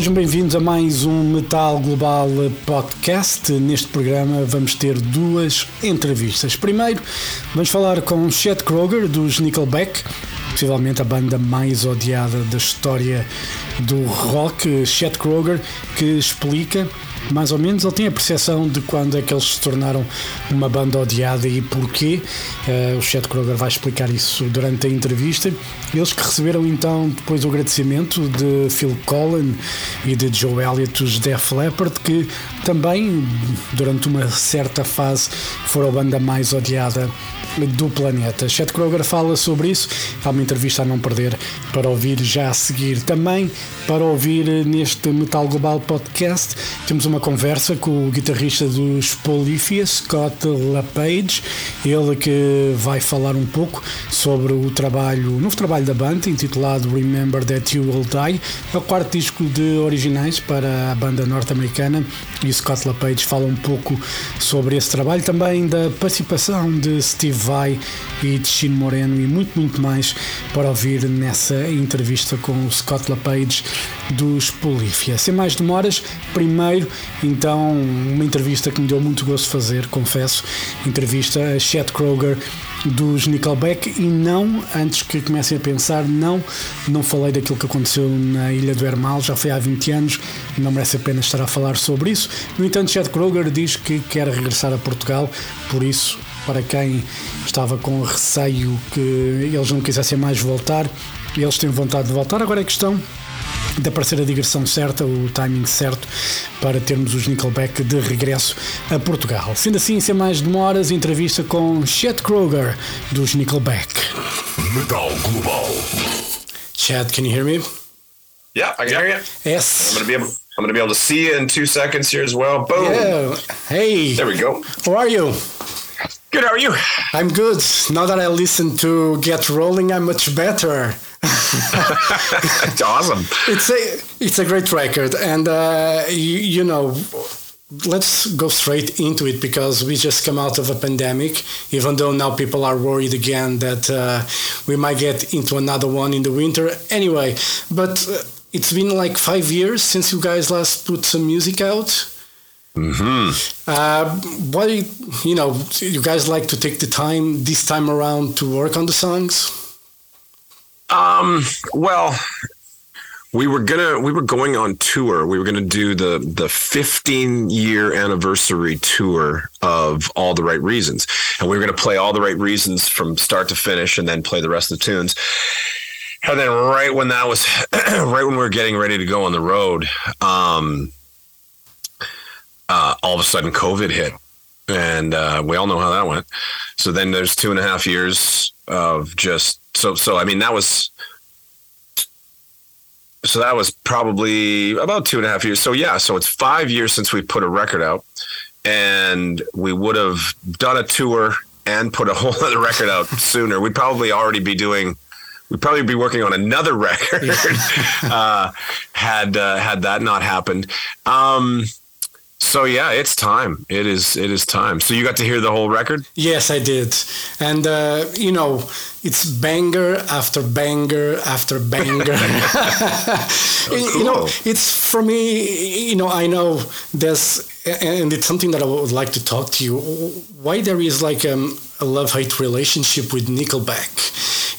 Sejam bem-vindos a mais um Metal Global Podcast. Neste programa vamos ter duas entrevistas. Primeiro, vamos falar com Chet Kroger dos Nickelback, possivelmente a banda mais odiada da história do rock. Chet Kroger que explica mais ou menos, ele tem a percepção de quando é que eles se tornaram uma banda odiada e porquê. Uh, o Chet Kroger vai explicar isso durante a entrevista. Eles que receberam então depois o agradecimento de Phil Collin e de Joe Elliott, os Def Leppard, que também durante uma certa fase foram a banda mais odiada do planeta. Chet Kroger fala sobre isso. Há uma entrevista a não perder para ouvir já a seguir. Também para ouvir neste Metal Global Podcast, temos uma conversa com o guitarrista dos Polyphia, Scott LaPage. Ele que vai falar um pouco sobre o trabalho, o novo trabalho da banda, intitulado Remember That You Will Die. É o quarto disco de originais para a banda norte-americana e Scott LaPage fala um pouco sobre esse trabalho, também da participação de Steve Vai e de Chino Moreno e muito, muito mais para ouvir nessa entrevista com o Scott LaPage dos Polífia. Sem mais demoras, primeiro, então, uma entrevista que me deu muito gosto fazer, confesso, entrevista a Chet Kroger dos Nickelback e não, antes que comecem a pensar, não, não falei daquilo que aconteceu na Ilha do Hermal, já foi há 20 anos, não merece a pena estar a falar sobre isso. No entanto, Chet Kroger diz que quer regressar a Portugal, por isso, para quem estava com receio que eles não quisessem mais voltar, eles têm vontade de voltar. Agora é questão de aparecer a digressão certa, o timing certo para termos os Nickelback de regresso a Portugal. Sendo assim, sem mais demoras, entrevista com Chet Kroger dos Nickelback. Metal Global. Chet, can you hear me? Yeah, I can hear you. Yes. I'm gonna be able. I'm gonna be able to see you in two seconds here as well. Boom. Yeah. Hey. There we go. How are you? Good. How are you? I'm good. Now that I listen to Get Rollin', I'm much better. It's awesome. it's a it's a great record, and uh, you, you know, let's go straight into it because we just come out of a pandemic. Even though now people are worried again that uh, we might get into another one in the winter. Anyway, but uh, it's been like five years since you guys last put some music out. Mm-hmm. Uh, why, you know, you guys like to take the time this time around to work on the songs? Um. Well, we were gonna. We were going on tour. We were gonna do the the 15 year anniversary tour of All the Right Reasons, and we were gonna play All the Right Reasons from start to finish, and then play the rest of the tunes. And then right when that was, right when we were getting ready to go on the road, um, uh, all of a sudden COVID hit, and uh, we all know how that went. So then there's two and a half years of just so so. I mean that was so that was probably about two and a half years. So yeah, so it's five years since we put a record out, and we would have done a tour and put a whole other record out sooner. We'd probably already be doing. We'd probably be working on another record uh, had uh, had that not happened. Um, so yeah, it's time. It is. It is time. So you got to hear the whole record. Yes, I did. And, uh, you know, it's banger after banger after banger. You know, it's for me, you know, I know there's, and it's something that I would like to talk to you. Why there is like um, a love hate relationship with Nickelback?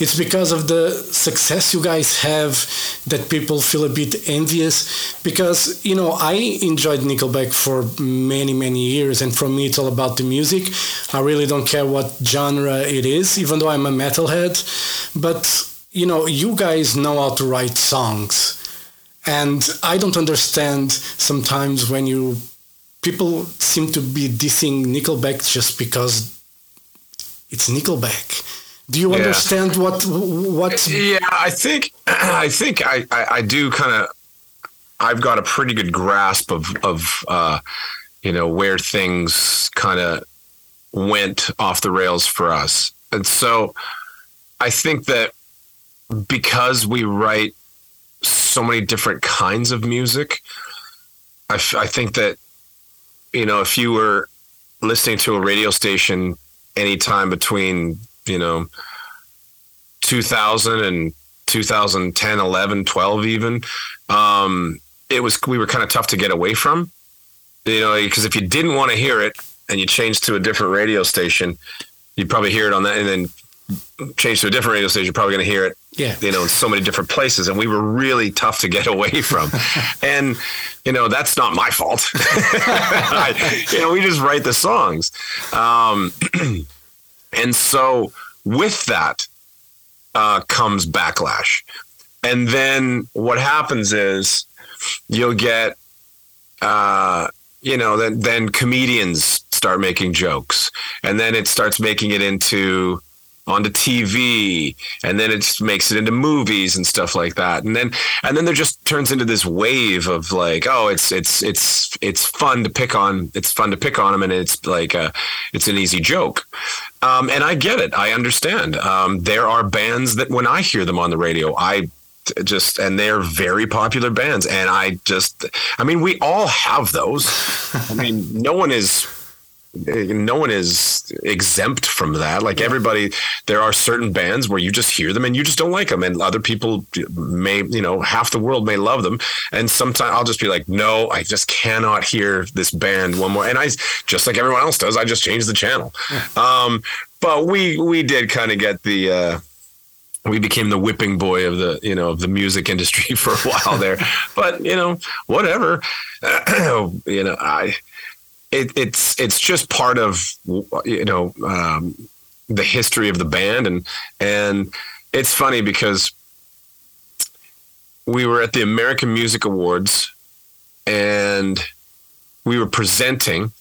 It's because of the success you guys have that people feel a bit envious. Because, you know, I enjoyed Nickelback for many, many years. And for me, it's all about the music. I really don't care what genre it is, even though I'm a metalhead. But, you know, you guys know how to write songs. And I don't understand sometimes when you people seem to be dissing Nickelback just because it's Nickelback. Do you Yeah. understand what what? Yeah, I think I think I I, I do kind of. I've got a pretty good grasp of of uh, you know where things kind of went off the rails for us, and so I think that because we write so many different kinds of music, I, f- I think that you know if you were listening to a radio station anytime between you know 2000 and 2010 11 12 even um, it was we were kind of tough to get away from. You know because if you didn't want to hear it and you changed to a different radio station you'd probably hear it on that and then change to a different radio station you're probably going to hear it Yeah. you know in so many different places and we were really tough to get away from. And you know that's not my fault. I, you know we just write the songs. Um, and so with that uh, comes backlash. And then what happens is you'll get uh, you know then then comedians start making jokes. And then it starts making it into onto TV and then it makes it into movies and stuff like that. And then and then there just turns into this wave of like oh it's it's it's it's fun to pick on it's fun to pick on them and it's like a, it's an easy joke um, and I get it. I understand. Um, there are bands that when I hear them on the radio I just and they're very popular bands. And I just I mean we all have those. I mean no one is no one is exempt from that. Like everybody, there are certain bands where you just hear them and you just don't like them, and other people may, you know, half the world may love them, and sometimes I'll just be like, no, I just cannot hear this band one more, and I just like everyone else does, I just change the channel. Um, but we we did kind of get the. Uh, we became the whipping boy of the you know of the music industry for a while there but you know whatever you know i it, it's it's just part of you know um, the history of the band. And and it's funny because we were at the American Music Awards and we were presenting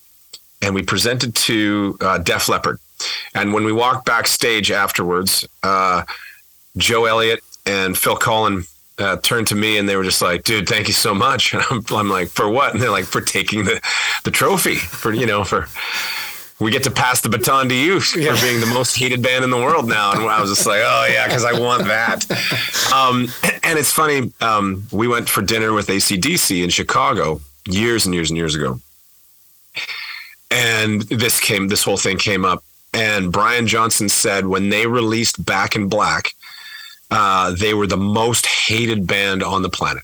and we presented to uh, Def Leppard. And when we walked backstage afterwards uh, Joe Elliott and Phil Collen uh, turned to me and they were just like, "Dude, thank you so much." And I'm, I'm like, "For what?" And they're like, "For taking the the trophy for you know for." We get to pass the baton to you for being the most hated band in the world now, and I was just like, "Oh yeah," because I want that. Um, and it's funny. Um, we went for dinner with ACDC in Chicago years and years and years ago, and this came. This whole thing came up, and Brian Johnson said when they released Back in Black, uh, they were the most hated band on the planet.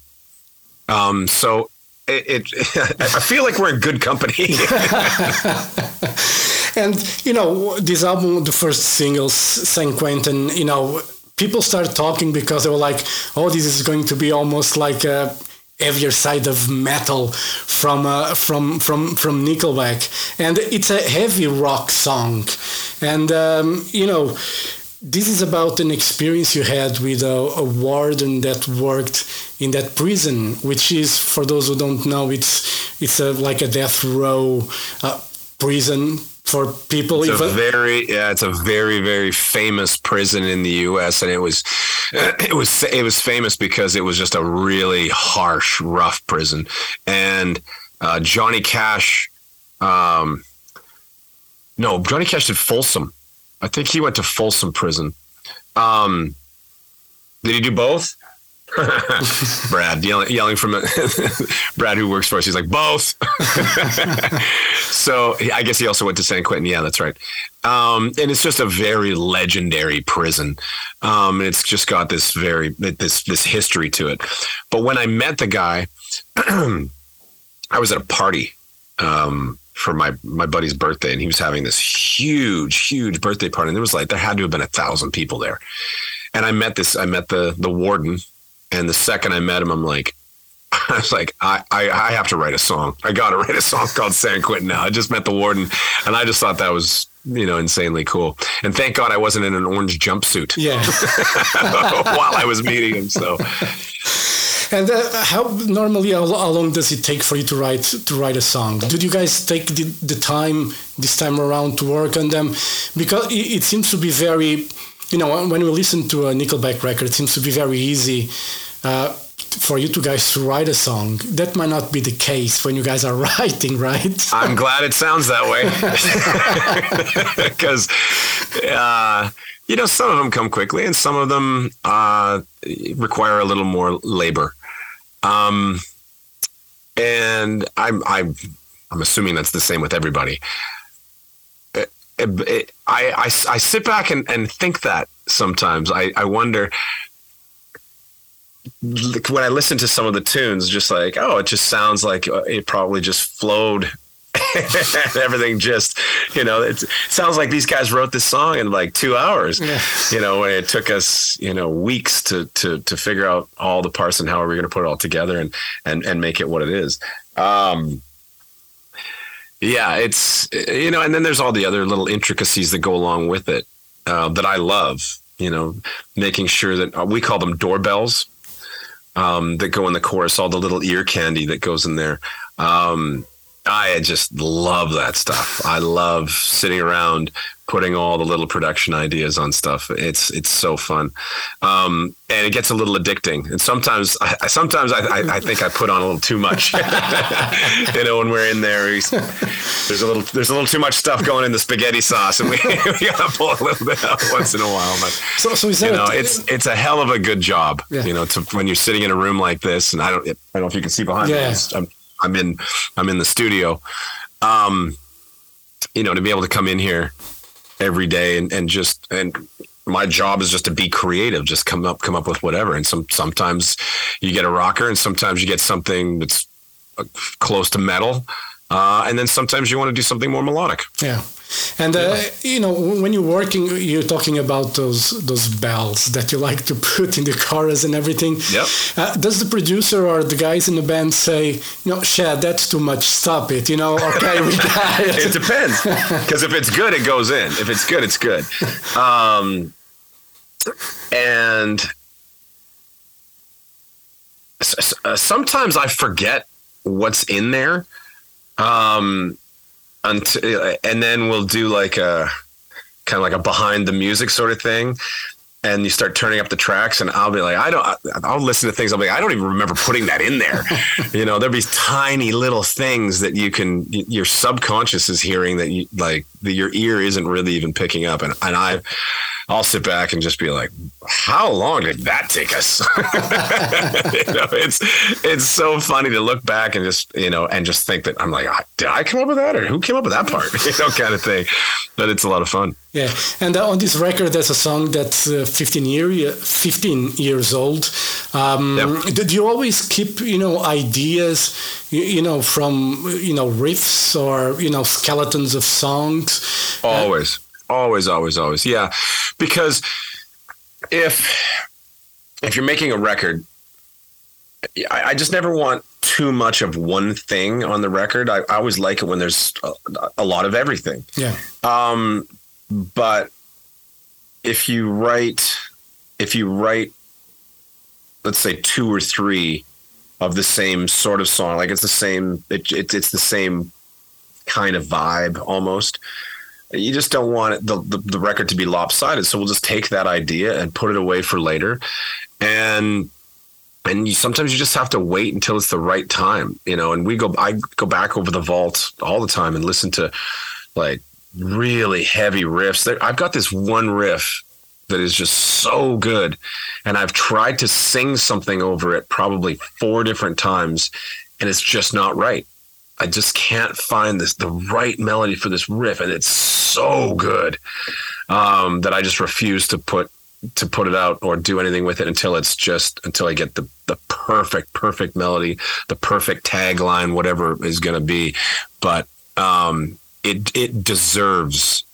Um, so it, it I feel like we're in good company. And you know, this album, the first singles, San Quentin, you know, people started talking because they were like, "Oh, this is going to be almost like a heavier side of metal from uh, from from from Nickelback," and it's a heavy rock song, and um, you know. This is about an experience you had with a, a warden that worked in that prison, which is, for those who don't know, it's it's a, like a death row uh, prison for people It's even a very yeah, it's a very very famous prison in the U.S. and it was it was it was famous because it was just a really harsh, rough prison. And uh, Johnny Cash, um, no, Johnny Cash did Folsom. I think he went to Folsom Prison. Um, did he do both? Brad yelling, yelling from Brad, who works for us, he's like both. so I guess he also went to San Quentin. Yeah, that's right. Um, and it's just a very legendary prison. Um, it's just got this very this this history to it. But when I met the guy, I was at a party um, for my my buddy's birthday, and he was having this huge, huge birthday party. And there was like there had to have been a thousand people there. And I met this. I met the the warden, and the second I met him, I'm like, I was like, I, I, I have to write a song. I got to write a song called San Quentin now. I just met the warden, and I just thought that was you know insanely cool. And thank God I wasn't in an orange jumpsuit yeah while I was meeting him. So and uh, how normally how, how long does it take for you to write to write a song? Did you guys take the, the time this time around to work on them? Because it, it seems to be very you know when we listen to a nickelback record it seems to be very easy uh, for you two guys to write a song. That might not be the case when you guys are writing right? I'm glad it sounds that way. Because uh, you know some of them come quickly and some of them uh, require a little more labor. Um, and I'm I'm I'm assuming that's the same with everybody. it, I, I I sit back and, and think that sometimes I I wonder when I listen to some of the tunes, just like, oh, it just sounds like uh, it probably just flowed. everything just, you know, it sounds like these guys wrote this song in like two hours. Yeah. You know, it took us, you know, weeks to to to figure out all the parts and how are we going to put it all together and and and make it what it is. Um, yeah, it's you know, and then there's all the other little intricacies that go along with it uh, that I love. You know, making sure that uh, we call them doorbells um, that go in the chorus, all the little ear candy that goes in there. Um, I just love that stuff. I love sitting around putting all the little production ideas on stuff. It's it's so fun, um, and it gets a little addicting. And sometimes, I, sometimes I, I, I, think I put on a little too much. you know, when we're in there, there's a little there's a little too much stuff going in the spaghetti sauce, and we, we gotta pull a little bit out once in a while. But so, so you know, it's it's a hell of a good job. Yeah. You know, to when you're sitting in a room like this, and I don't I don't know if you can see behind yeah. me. I'm, I'm in I'm in the studio. Um, you know, to be able to come in here every day and, and just and my job is just to be creative, just come up come up with whatever. And some sometimes you get a rocker, and sometimes you get something that's uh, close to metal, uh, and then sometimes you want to do something more melodic. Yeah. And uh, you know, when you're working, you're talking about those those bells that you like to put in the chorus and everything. Yep. Uh, does the producer or the guys in the band say, "No, know, Shad, that's too much. Stop it. You know, okay, we got it. it depends, because if it's good, it goes in. If it's good, it's good. Um, and sometimes I forget what's in there. Um, until, and then we'll do like a kind of like a behind the music sort of thing and you start turning up the tracks and I'll be like, I don't, I'll listen to things. I'll be like, I don't even remember putting that in there. you know, there'll be tiny little things that you can, your subconscious is hearing that you like that your ear isn't really even picking up. And, and I, I'll sit back and just be like, how long did that take us? you know, it's it's so funny to look back and just you know and just think that I'm like, did I come up with that or who came up with that part? you know, kind of thing. But it's a lot of fun. Yeah, and uh, on this record, there's a song that's uh, 15 year 15 years old. Um, yep. Did you always keep you know ideas you, you, know from you know riffs or you know skeletons of songs? Always. Always, always, always. Yeah. Because if if you're making a record, I, I just never want too much of one thing on the record. I, I always like it when there's a, a, lot of everything. Yeah. Um, but if you write, if you write, let's say two or three of the same sort of song, like it's the same, it, it it's the same kind of vibe almost you just don't want the, the, the record to be lopsided. So we'll just take that idea and put it away for later. And and you, sometimes you just have to wait until it's the right time, you know. And we go, I go back over the vault all the time and listen to like really heavy riffs. There, I've got this one riff that is just so good, and I've tried to sing something over it probably four different times, and it's just not right. I just can't find this the right melody for this riff, and it's so good um, that I just refuse to put to put it out or do anything with it until it's just until I get the the perfect perfect melody, the perfect tagline, whatever is going to be. But um, it it deserves,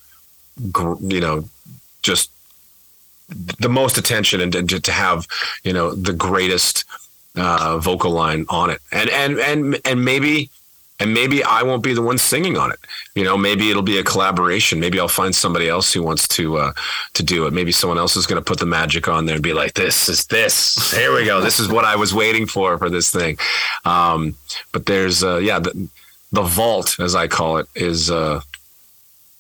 you know, just the most attention and, and to have you know the greatest uh, vocal line on it, and and and and maybe and maybe I won't be the one singing on it. You know, maybe it'll be a collaboration. Maybe I'll find somebody else who wants to uh, to do it. Maybe someone else is going to put the magic on there and be like, "This is this. Here we go. This is what I was waiting for for this thing." Um, but there's, uh, yeah, the, the vault, as I call it, is uh,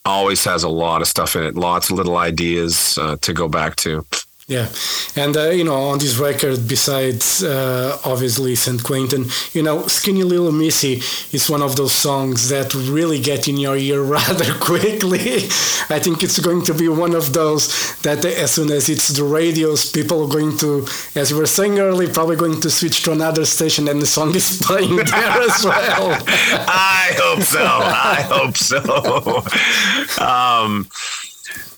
always has a lot of stuff in it. Lots of little ideas uh, to go back to. Yeah, and uh, you know, on this record, besides uh, obviously San Quentin, you know, "Skinny Little Missy" is one of those songs that really get in your ear rather quickly. I think it's going to be one of those that, as soon as it's the radios, people are going to, as you were saying earlier, probably going to switch to another station, and the song is playing there as well. I hope so. I hope so. um,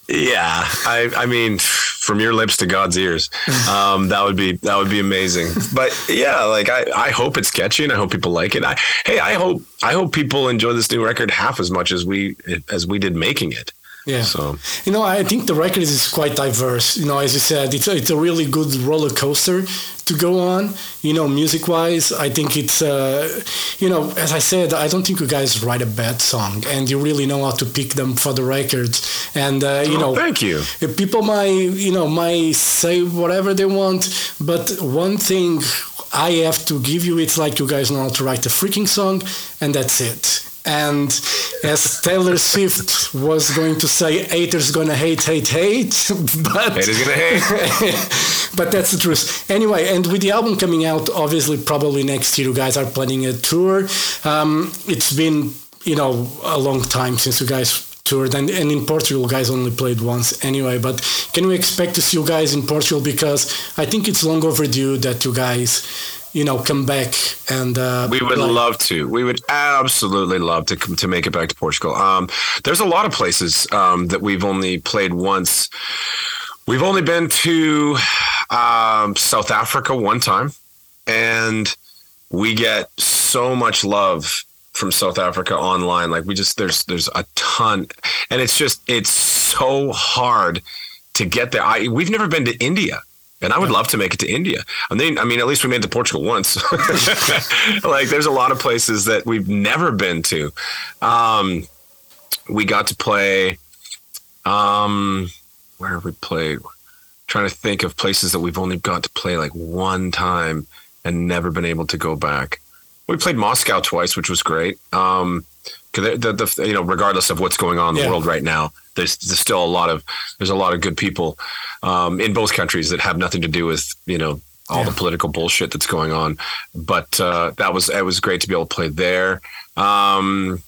yeah, I, I mean, from your lips to God's ears, um, that would be that would be amazing. But yeah, like I, I hope it's catchy and I hope people like it. I, hey, I hope I hope people enjoy this new record half as much as we as we did making it. Yeah. So you know, I think the record is quite diverse. You know, as you said, it's a, it's a really good roller coaster to go on. You know, music wise, I think it's uh, you know, as I said, I don't think you guys write a bad song, and you really know how to pick them for the records. And uh, you Oh, know, thank you. People might you know might say whatever they want, but one thing I have to give you, it's like you guys know how to write a freaking song, and that's it. And as Taylor Swift was going to say, haters gonna hate, hate, hate. But Haters gonna hate. but that's the truth. Anyway, and with the album coming out, obviously, probably next year, you guys are planning a tour. Um, it's been, you know, a long time since you guys toured, and, and in Portugal, guys only played once anyway. But can we expect to see you guys in Portugal? Because I think it's long overdue that you guys, you know, come back and. Uh, We would play. love to. We would absolutely love to to make it back to Portugal. Um, there's a lot of places um, that we've only played once. We've only been to um, South Africa one time, and we get so much love from South Africa online. Like we just there's there's a ton, and it's just it's so hard to get there. I we've never been to India. And I would love to make it to India. I mean, I mean, at least we made it to Portugal once. like, there's a lot of places that we've never been to. Um, we got to play. Um, where have we played? trying to think of places that we've only got to play like one time and never been able to go back. We played Moscow twice, which was great. Um, the, the, the, you know, regardless of what's going on in the Yeah. world right now, there's, there's still a lot of there's a lot of good people um, in both countries that have nothing to do with you know all Yeah. the political bullshit that's going on. But uh, that was it was great to be able to play there. Um,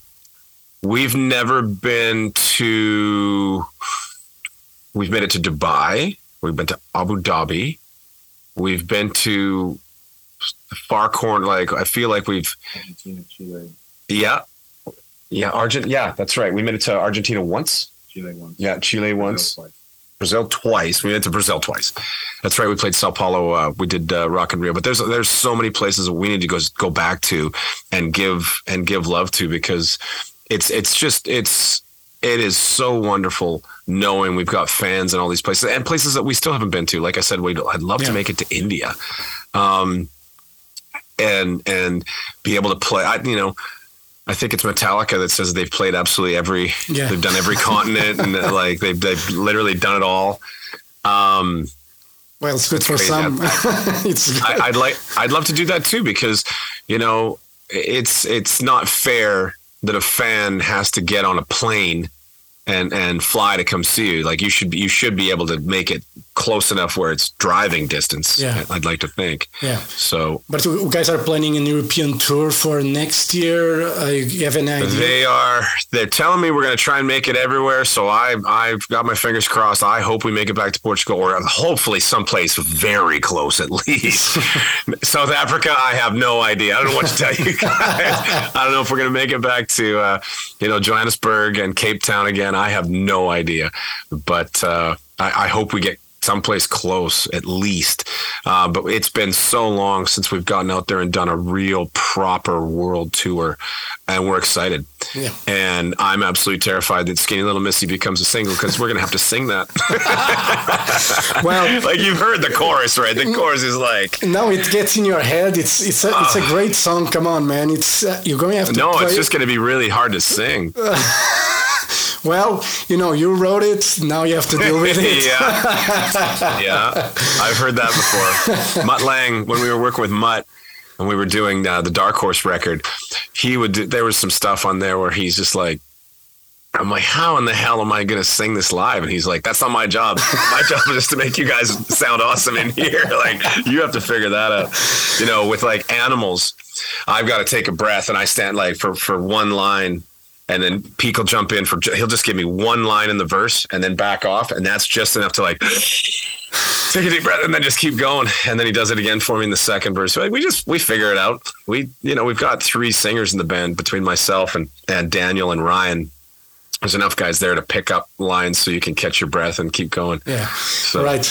we've never been to. We've made it to Dubai. We've been to Abu Dhabi. We've been to the far corner. Like I feel like we've. Argentina, Yeah. Yeah, Argent. Yeah, that's right. We made it to Argentina once. Chile once. Yeah, Chile once. Brazil twice. Brazil twice. We went to Brazil twice. That's right. We played Sao Paulo. Uh, we did uh, Rock in Rio. But there's there's so many places that we need to go go back to and give and give love to because it's it's just it's it is so wonderful knowing we've got fans in all these places and places that we still haven't been to. Like I said, we I'd love Yeah. to make it to India, um, and and be able to play. I you know. I think it's Metallica that says they've played absolutely every. Yeah. They've done every continent and uh, like they've they've literally done it all. Um, Well, it's good for crazy. some. it's. I, I'd like I'd love to do that too because you know it's it's not fair that a fan has to get on a plane and and fly to come see you. Like you should be, you should be able to make it close enough where it's driving distance. Yeah. I'd like to think. yeah. So But you guys are planning an European tour for next year. Uh, you have an idea? They are. They're telling me we're going to try and make it everywhere. So I, I've got my fingers crossed. I hope we make it back to Portugal, or hopefully someplace very close at least. South Africa, I have no idea. I don't know what to tell you guys. I don't know if we're going to make it back to, uh, you know, Johannesburg and Cape Town again. I have no idea, but uh, I, I hope we get someplace close at least. Uh, but it's been so long since we've gotten out there and done a real proper world tour, and we're excited. Yeah. And I'm absolutely terrified that Skinny Little Missy becomes a single because we're gonna have to sing that. Well, like you've heard the chorus, right? The chorus is like. now it gets in your head. It's it's a, it's a great song. Come on, man. It's uh, you're going to have to No, it's just going to be really hard to sing. well, you know, you wrote it. Now you have to deal with it. yeah, yeah, I've heard that before. Mutt Lange, when we were working with Mutt and we were doing uh, the Dark Horse record, he would. Do, there was some stuff on there where he's just like, I'm like, how in the hell am I going to sing this live? And he's like, that's not my job. my job is just to make you guys sound awesome in here. Like, you have to figure that out. You know, with like animals, I've got to take a breath and I stand like for, for one line and then Pete will jump in for he'll just give me one line in the verse and then back off, and that's just enough to like take a deep breath and then just keep going. And then he does it again for me in the second verse. So we just we figure it out. We you know we've got three singers in the band between myself and and Daniel and Ryan there's enough guys there to pick up lines so you can catch your breath and keep going. Yeah. So. Right.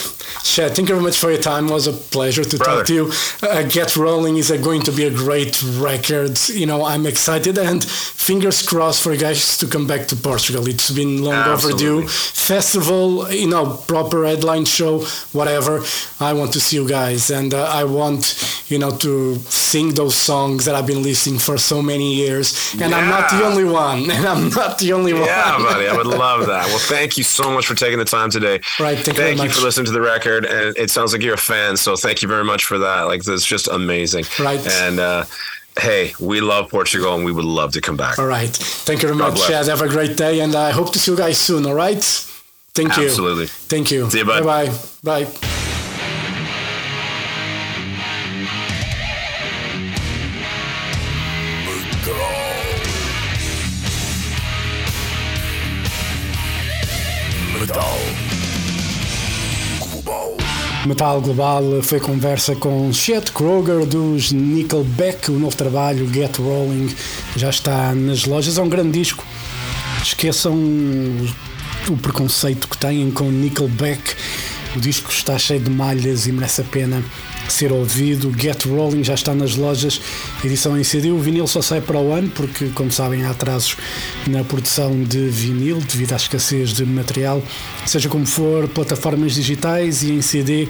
Chad, thank you very much for your time. It was a pleasure to Brother. talk to you. Uh, Get Rollin' is going to be a great record. You know, I'm excited and fingers crossed for you guys to come back to Portugal. It's been long Absolutely. overdue. Festival, you know, proper headline show, whatever. I want to see you guys and uh, I want, you know, to sing those songs that I've been listening for so many years. And yeah. I'm not the only one. And I'm not the only one. Yeah, buddy. I would love that. Well, thank you so much for taking the time today. Right. Thank, thank you, you for listening to the record. And it sounds like you're a fan. So thank you very much for that. Like, it's just amazing. Right. And, uh, hey, we love Portugal and we would love to come back. All right. Thank you very God much, Chad. Have a great day. And I hope to see you guys soon. All right. Thank you. Absolutely. Thank you. See you, bud. Bye-bye. Bye. Metal Global foi conversa com Chet Kroger dos Nickelback. O novo trabalho, Get Rolling, já está nas lojas. É um grande disco. Esqueçam o preconceito que têm com Nickelback. O disco está cheio de malhas e merece a pena ser ouvido. Get Rolling já está nas lojas, edição em CD. O vinil só sai para o ano, porque, como sabem, há atrasos na produção de vinil devido à escassez de material. Seja como for, plataformas digitais e em CD,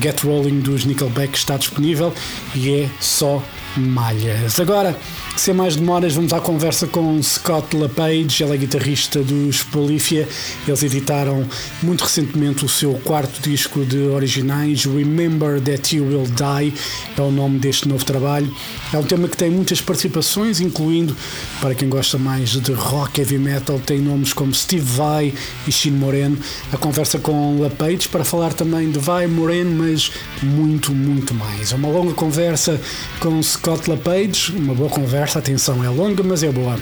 Get Rolling dos Nickelback está disponível e é só malhas. Agora, sem mais demoras, vamos à conversa com Scott LaPage, ele é guitarrista dos Polyphia. Eles editaram muito recentemente o seu quarto disco de originais, Remember That You Will Die, é o nome deste novo trabalho. É um tema que tem muitas participações, incluindo, para quem gosta mais de rock heavy metal, tem nomes como Steve Vai e Shin Moreno. A conversa com LaPage para falar também de Vai Moreno, mas muito, muito mais. É uma longa conversa com Scott LaPage, uma boa conversa conversa. Atenção, é longa, mas é boa.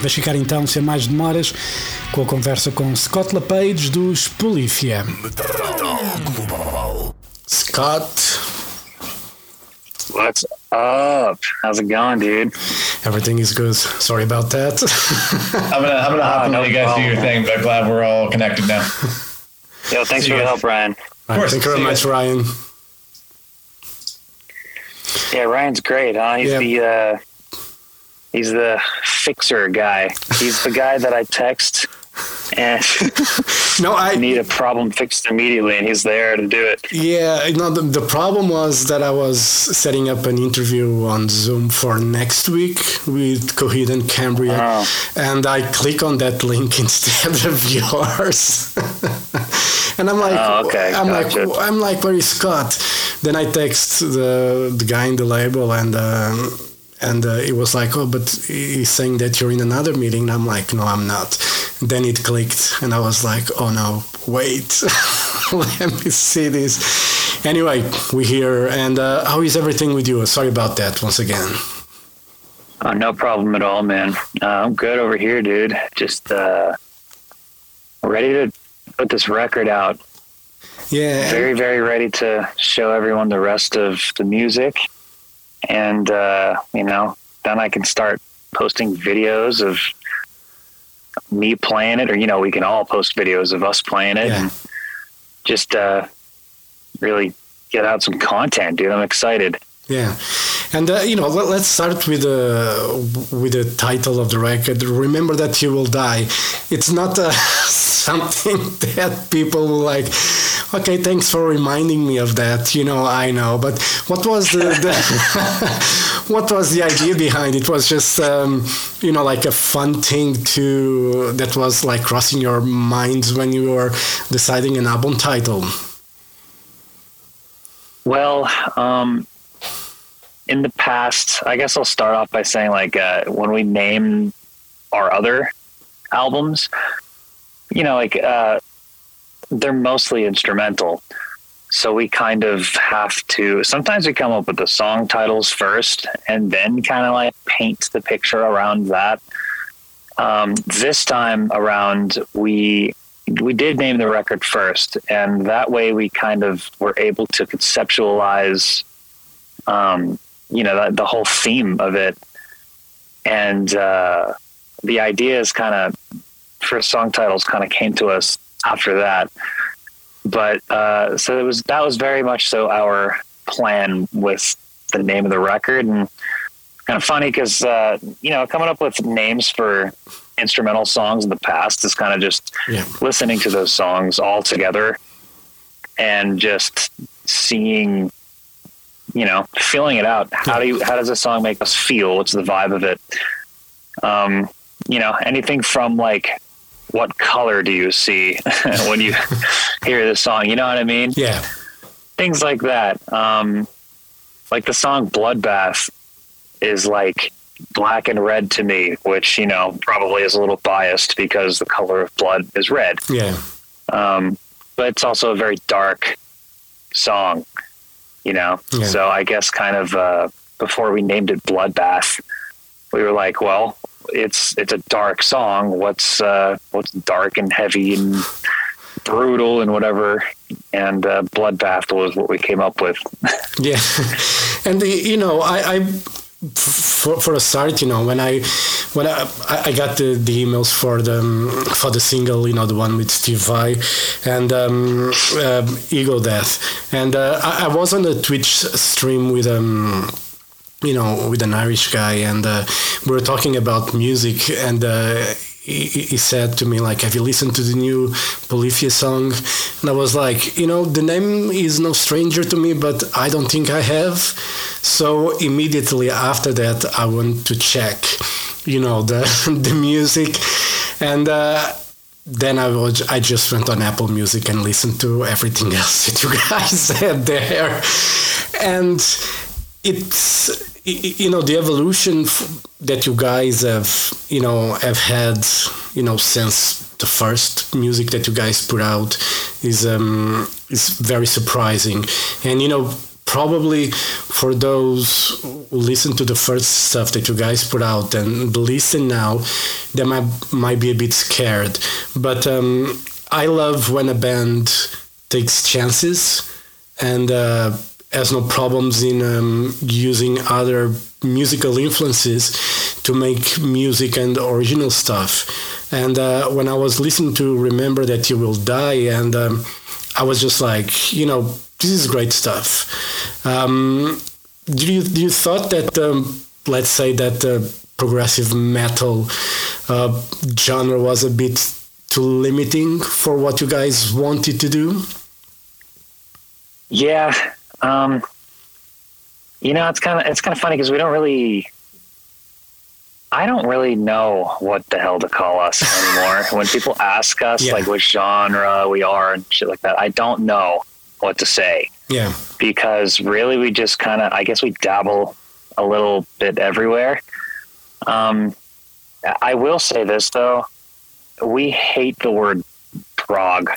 Vais ficar então, sem mais demoras, com a conversa com Scott LaPage dos Polífia. Scott. What's up? How's it going, dude? Everything is good. Sorry about that. I'm gonna I'm gonna hop oh, no you guys problem. do your thing, but glad we're all connected now. Yo, thanks for the help, Ryan. Of course. Thank you very much, Ryan. Yeah, Ryan's great, huh? He's yeah. the uh, He's the fixer guy. He's the guy that I text and no, I need a problem fixed immediately, and he's there to do it. Yeah, no, the, the problem was that I was setting up an interview on Zoom for next week with Coheed and Cambria, oh. and I click on that link instead of yours. and I'm like, oh, okay, I'm gotcha. like, I'm like, where is Scott? Then I text the the guy in the label and. Um, and uh, it was like, oh, but he's saying that you're in another meeting. And I'm like, no, I'm not. then it clicked, and I was like, oh no, wait, let me see this. Anyway, we're here, and uh, how is everything with you? Sorry about that once again. Oh, no problem at all, man. Uh, I'm good over here, dude. Just uh, ready to put this record out. Yeah. Very, very ready to show everyone the rest of the music and uh, you know, then I can start posting videos of me playing it, or you know, we can all post videos of us playing it, yeah. and just uh, really get out some content, dude. I'm excited. Yeah, and uh, you know, let, us start with the uh, with the title of the record. Remember that you will die. It's not uh, something that people like. Okay, thanks for reminding me of that. You know, I know, but what was the, the what was the idea behind it? Was just um, you know like a fun thing to that was like crossing your minds when you were deciding an album title. Well, um, in the past, I guess I'll start off by saying like uh, when we named our other albums, you know, like uh, they're mostly instrumental. So we kind of have to sometimes we come up with the song titles first and then kind of like paint the picture around that. Um, this time around, we we did name the record first, and that way we kind of were able to conceptualize, um, you know, the, the, whole theme of it, and uh, the ideas kind of for song titles kind of came to us after that. But uh, so it was that was very much so our plan with the name of the record, and kind of funny because uh, you know coming up with names for instrumental songs in the past is kind of just yeah. listening to those songs all together and just seeing you know feeling it out how do you how does a song make us feel what's the vibe of it um you know anything from like what color do you see when you hear this song you know what i mean yeah things like that um like the song bloodbath is like black and red to me, which, you know, probably is a little biased because the color of blood is red. Yeah. Um, but it's also a very dark song, you know? Yeah. So I guess kind of, uh, before we named it Bloodbath, we were like, well, it's, it's a dark song. What's, uh, what's dark and heavy and brutal and whatever. And, uh, Bloodbath was what we came up with. yeah. And the, you know, I, I for, for a start, you know, when I when I, I got the, the emails for the for the single, you know, the one with Steve Vai and um, uh, Ego Death, and uh, I, I, was on a Twitch stream with um you know with an Irish guy, and uh, we were talking about music, and uh, he, he, said to me like have you listened to the new Polyphia song? And I was like you know the name is no stranger to me but I don't think I have. So immediately after that I went to check you know the the music and uh, then I was I just went on Apple Music and listened to everything else that you guys had there. And it's you know the evolution that you guys have you know have had you know since the first music that you guys put out is um is very surprising. And you know probably for those who listen to the first stuff that you guys put out and listen now they might might be a bit scared. But um i love when a band takes chances and uh has no problems in um, using other musical influences to make music and original stuff. And uh, when I was listening to Remember That You Will Die, and um, I was just like, you know, this is great stuff. Um, do you do you thought that um, let's say that uh, progressive metal uh, genre was a bit too limiting for what you guys wanted to do? Yeah, um, you know, it's kind of it's kind of funny because we don't really. I don't really know what the hell to call us anymore. when people ask us yeah. like which genre we are and shit like that, I don't know what to say. Yeah. Because really, we just kind of, I guess, we dabble a little bit everywhere. Um, I will say this though, we hate the word prog,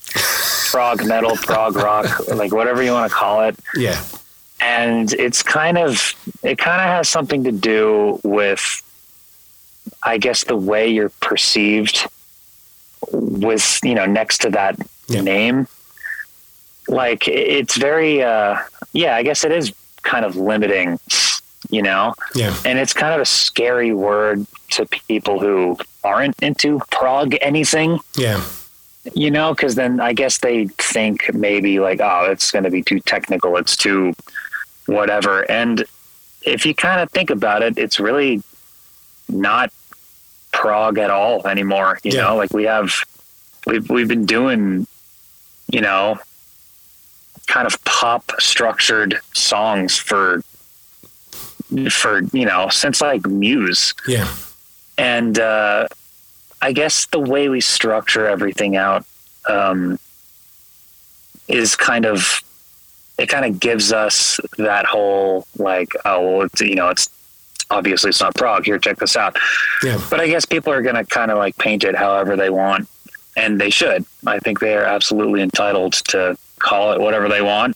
prog metal, prog rock, like whatever you want to call it. Yeah. And it's kind of, it kind of has something to do with, I guess, the way you're perceived with, you know, next to that yeah. name. Like it's very, uh, yeah, I guess it is kind of limiting, you know? Yeah. And it's kind of a scary word to people who aren't into prog anything. Yeah you know, because then I guess they think maybe like, oh, it's going to be too technical, it's too whatever. And if you kind of think about it, it's really not prog at all anymore. You yeah. know, like we have, we've we've been doing, you know, kind of pop structured songs for for you know since like Muse. Yeah. And uh, I guess the way we structure everything out um, is kind of it kind of gives us that whole like oh well it's you know it's obviously it's not prog. Here, check this out. Yeah. But I guess people are going to kind of like paint it however they want, and they should. I think they are absolutely entitled to call it whatever they want,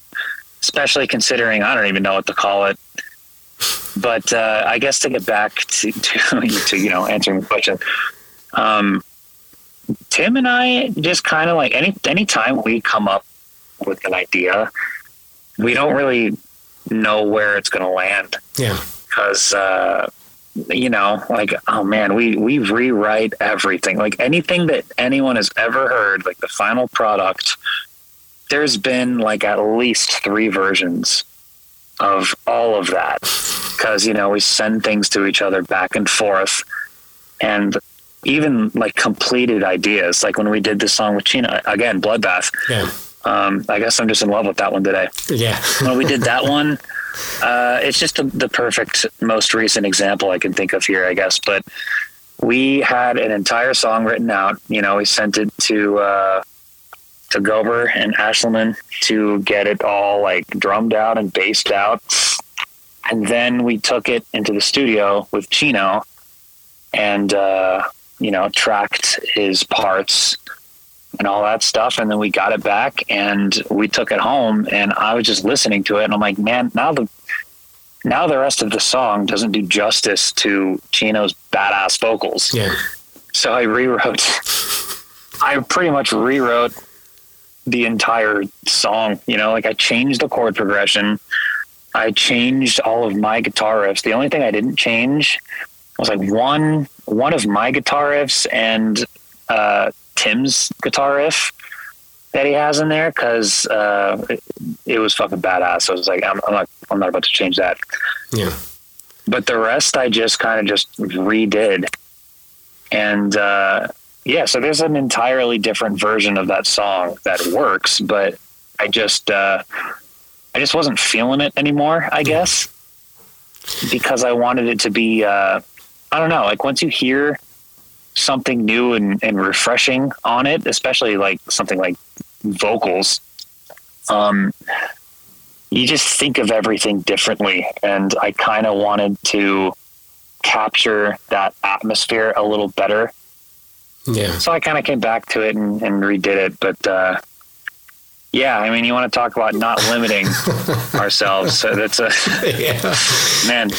especially considering I don't even know what to call it. But uh, I guess to get back to, to, to you know answering the question, um, Tim and I just kind of like any anytime we come up with an idea, we don't really know where it's going to land Yeah. because uh, you know, like oh man, we we rewrite everything. Like anything that anyone has ever heard, like the final product, there's been like at least three versions of all of that because you know we send things to each other back and forth, and even like completed ideas. Like when we did this song with Chino again, Bloodbath. Yeah. Um, I guess I'm just in love with that one today Yeah. when we did that one, uh, it's just the, the perfect, most recent example I can think of here, I guess. But we had an entire song written out. You know, we sent it to uh, to Gober and Aeschliman to get it all like drummed out and bassed out, and then we took it into the studio with Chino, and uh, you know, tracked his parts and all that stuff. And then we got it back and we took it home and I was just listening to it and I'm like, man, now the now the rest of the song doesn't do justice to Chino's badass vocals. Yeah. So I rewrote I pretty much rewrote the entire song, you know, like I changed the chord progression. I changed all of my guitar riffs. The only thing I didn't change was like one one of my guitar riffs and uh, Tim's guitar riff that he has in there because uh, it, it was fucking badass. So I was like, I'm, I'm not, I'm not about to change that. Yeah. But the rest, I just kind of just redid, and uh, yeah. So there's an entirely different version of that song that works, but I just, uh, I just wasn't feeling it anymore. I guess because I wanted it to be, uh, I don't know, like once you hear something new and, and refreshing on it, especially like something like vocals, um, you just think of everything differently. And I kind of wanted to capture that atmosphere a little better. Yeah. So I kind of came back to it and, and redid it. But uh, yeah, I mean, you want to talk about not limiting ourselves. So that's a yeah. man.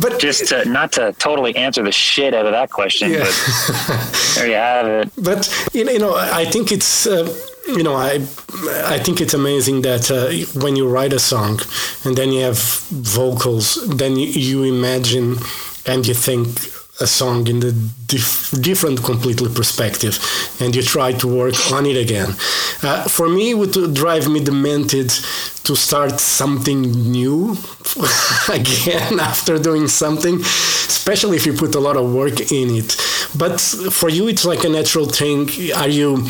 But Just to, not to totally answer the shit out of that question, Yeah. but there you have it. But you know, I think it's uh, you know, I I think it's amazing that uh, when you write a song and then you have vocals, then you, you imagine and you think a song in the dif- different completely perspective and you try to work on it again. Uh, for me it would drive me demented to start something new again after doing something especially if you put a lot of work in it. But for you it's like a natural thing. Are you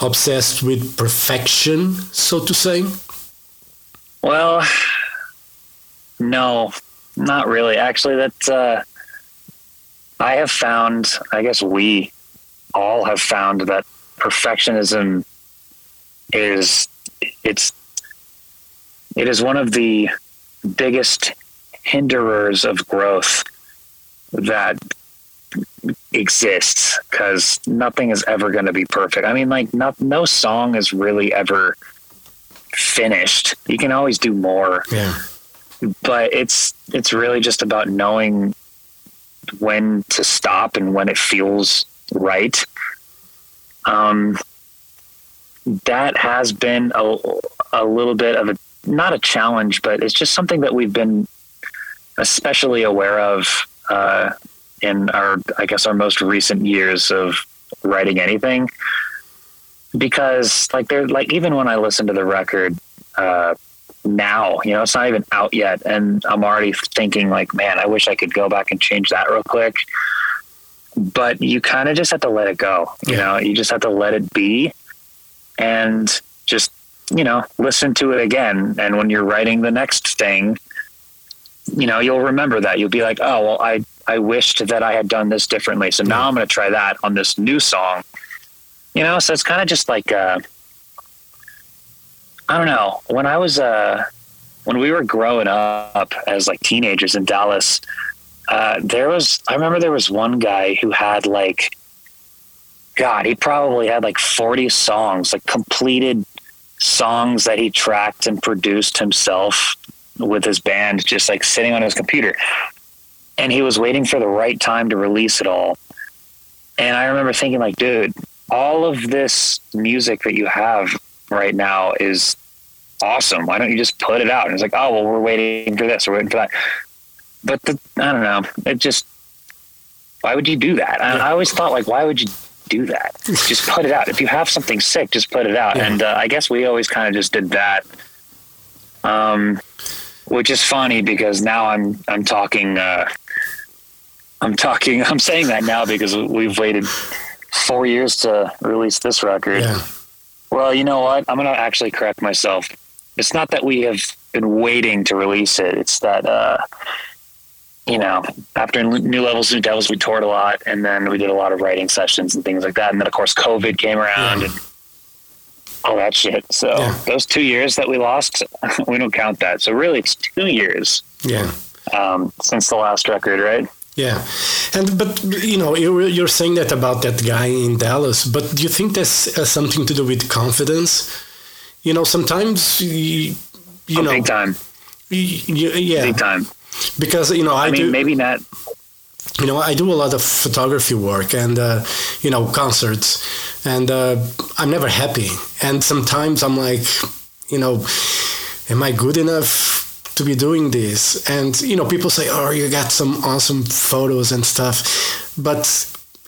obsessed with perfection so to say? Well, no, not really. Actually, that's uh, I have found. I guess we all have found that perfectionism is it's it is one of the biggest hinderers of growth that exists because nothing is ever going to be perfect. I mean, like, no, no song is really ever finished. You can always do more, yeah but it's it's really just about knowing when to stop and when it feels right. Um, that has been a, a little bit of a not a challenge, but it's just something that we've been especially aware of uh, in our, I guess, our most recent years of writing anything. Because, like, they're like, even when I listen to the record uh, now, you know, it's not even out yet, and I'm already thinking, like, man, I wish I could go back and change that real quick. But you kind of just have to let it go. You Yeah. know, you just have to let it be, and just you know listen to it again. And when you're writing the next thing, you know, you'll remember that. You'll be like, oh, well, I, I wished that I had done this differently. So now I'm going to try that on this new song. You know, so it's kind of just like, uh, I don't know. When I was, uh, when we were growing up as like teenagers in Dallas, Uh, there was, I remember there was one guy who had like, God, he probably had like 40 songs, like completed songs that he tracked and produced himself with his band, just like sitting on his computer. And he was waiting for the right time to release it all. And I remember thinking, like, dude, all of this music that you have right now is awesome. Why don't you just put it out? And it's like, oh, well, we're waiting for this, we're waiting for that. But the, I don't know. It just, why would you do that? I, I always thought, like, why would you do that? just put it out. If you have something sick, just put it out. Yeah. And uh, I guess we always kind of just did that. Um, which is funny because now I'm I'm talking uh, I'm talking I'm saying that now because we've waited four years to release this record. Yeah. Well, you know what? I'm gonna actually correct myself. It's not that we have been waiting to release it. It's that uh, you know, after New Levels, New Devils, we toured a lot, and then we did a lot of writing sessions and things like that. And then, of course, COVID came around Yeah. and all that shit. So Yeah. those two years that we lost, we don't count that. So really, it's two years Yeah. um, since the last record, right? Yeah, and but you know you're you're saying that about that guy in Dallas, but do you think that's something to do with confidence? You know, sometimes you, you Oh, know, big time, y- y- yeah, big time. because you know I, I mean, do maybe not. you know I do a lot of photography work and uh, you know concerts, and uh, I'm never happy, and sometimes I'm like, you know, am I good enough? to be doing this and you know people say oh you got some awesome photos and stuff but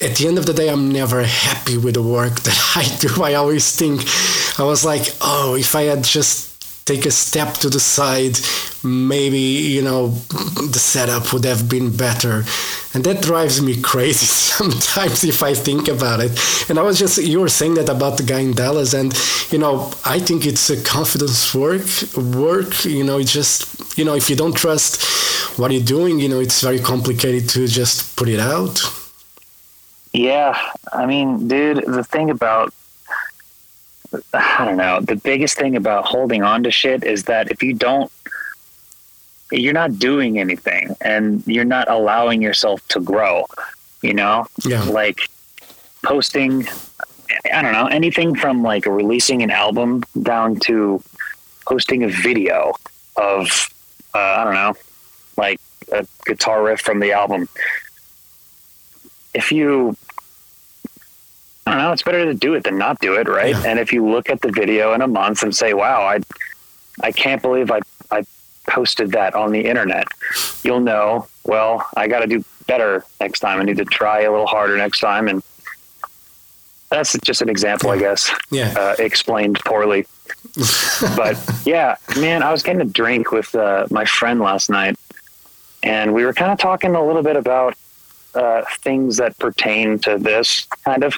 at the end of the day i'm never happy with the work that i do. I always think i was like oh if i had just take a step to the side maybe you know the setup would have been better. And that drives me crazy sometimes if i think about it. And i was just you were saying that about the guy in dallas and you know i think it's a confidence work work you know it's just you know if you don't trust what you're doing you know it's very complicated to just put it out Yeah, I mean, dude, the thing about I don't know, the biggest thing about holding on to shit is that if you don't you're not doing anything and you're not allowing yourself to grow, you know? Yeah. Like posting I don't know, anything from like releasing an album down to posting a video of uh, I don't know, like a guitar riff from the album. If you I don't know. It's better to do it than not do it, right? Yeah. And if you look at the video in a month and say, "Wow, I, I can't believe I, I posted that on the internet," you'll know. Well, I got to do better next time. I need to try a little harder next time, and that's just an example, I guess. yeah Uh, explained poorly, but yeah, man, I was getting a drink with uh, my friend last night, and we were kind of talking a little bit about uh, things that pertain to this kind of.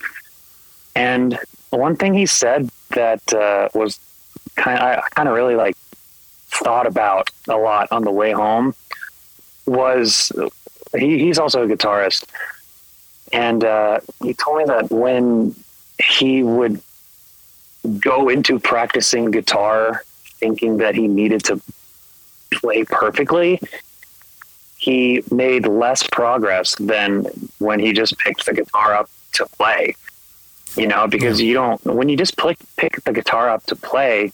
And one thing he said that uh, was kind of, I kind of really like thought about a lot on the way home was he, he's also a guitarist. And uh, he told me that when he would go into practicing guitar thinking that he needed to play perfectly, he made less progress than when he just picked the guitar up to play you know, because you don't, when you just pick, pick the guitar up to play,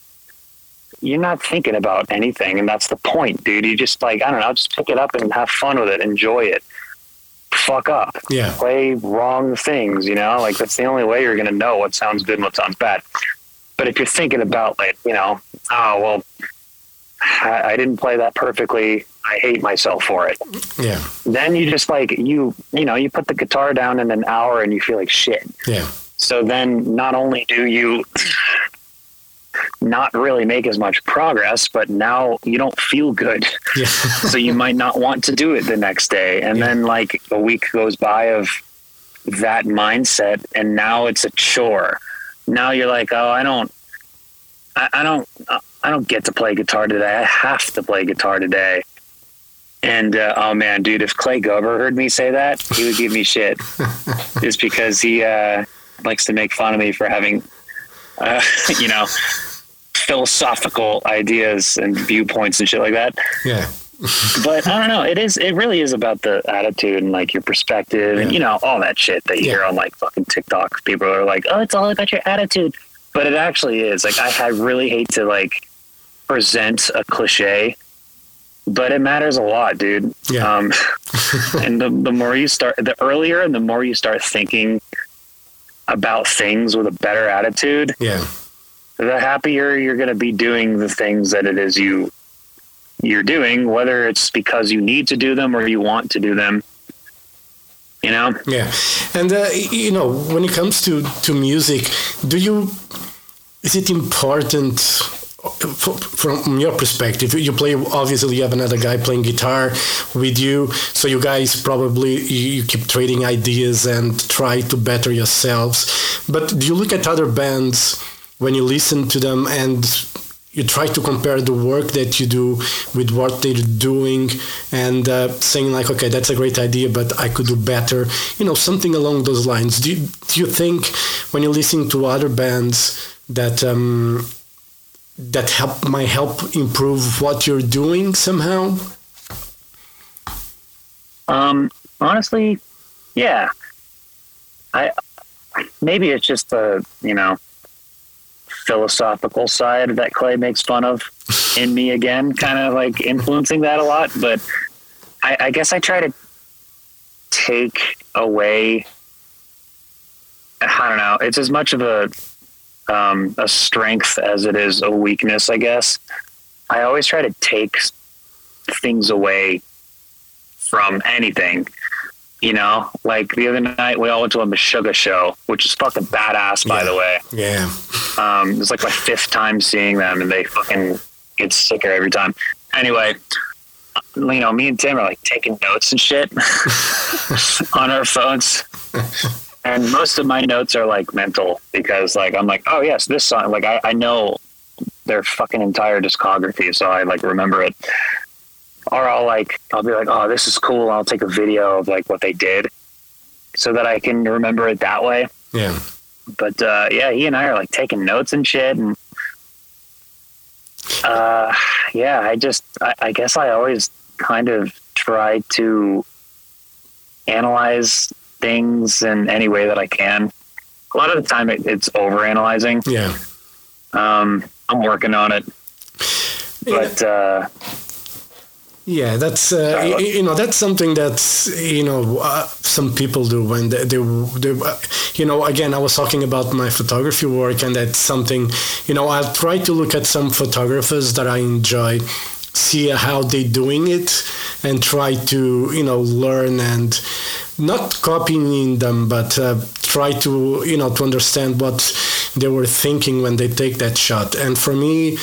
you're not thinking about anything. And that's the point, dude. You just like, I don't know, just pick it up and have fun with it, enjoy it. Fuck up. yeah Play wrong things, you know, like that's the only way you're going to know what sounds good and what sounds bad. But if you're thinking about, like, you know, oh, well, I, I didn't play that perfectly. I hate myself for it. yeah Then you just like, you, you know, you put the guitar down in an hour and you feel like shit. yeah So then not only do you not really make as much progress, but now you don't feel good. yeah so you might not want to do it the next day. And Yeah. then like a week goes by of that mindset and now it's a chore. Now you're like, oh, I don't, I, I don't, I don't get to play guitar today. I have to play guitar today. And uh, oh man, dude, if Clay Gober heard me say that, he would give me shit, just because he uh, likes to make fun of me for having, uh, you know, philosophical ideas and viewpoints and shit like that. yeah but I don't know. It is. It really is about the attitude and like your perspective and you know all that shit that you Yeah. hear on like fucking TikTok. People are like, "Oh, it's all about your attitude," but it actually is. Like I, I really hate to like present a cliche, but it matters a lot, dude. Yeah. Um, and the the more you start, the earlier and the more you start thinking about things with a better attitude, Yeah. the happier you're going to be doing the things that it is you you're doing whether it's because you need to do them or you want to do them you know Yeah, and uh, you know, when it comes to to music, do you is it important from your perspective? You play obviously. You have another guy playing guitar with you, so you guys probably you, you keep trading ideas and try to better yourselves. But do you look at other bands when you listen to them and you try to compare the work that you do with what they're doing and uh, saying like okay that's a great idea but i could do better you know something along those lines do you, do you think when you're listening to other bands that um, that help might help improve what you're doing somehow? Um honestly yeah. I maybe it's just the you know philosophical side that clay makes fun of in me again kind of like influencing that a lot but I, I guess i try to take away i don't know it's as much of a um, a strength as it is a weakness i guess. I always try to take things away from anything you know? Like the other night we all went to a Meshuggah show which is fucking badass by the way. Yeah. Um, it's like my fifth time seeing them, and they fucking get sicker every time. Anyway, you know, me and Tim are like taking notes and shit on our phones, and most of my notes are like mental because, like, I'm like, oh yes, this song, like, I, I know their fucking entire discography, so I like remember it. Or I'll like, I'll be like, oh, this is cool. I'll take a video of like what they did, so that I can remember it that way yeah but uh, yeah, he and I are like taking notes and shit, and uh, yeah, I just, I, I guess I always kind of try to analyze things in any way that I can. A lot of the time, it, it's over analyzing. yeah Um, I'm working on it, but uh, Yeah, that's uh, you, know that's something that you know uh, some people do when they, they, they uh, you know again I was talking about my photography work and that's something you know I try to look at some photographers that I enjoy see how they're doing it and try to you know learn and not copying them but uh, try to you know to understand what they were thinking when they take that shot and for me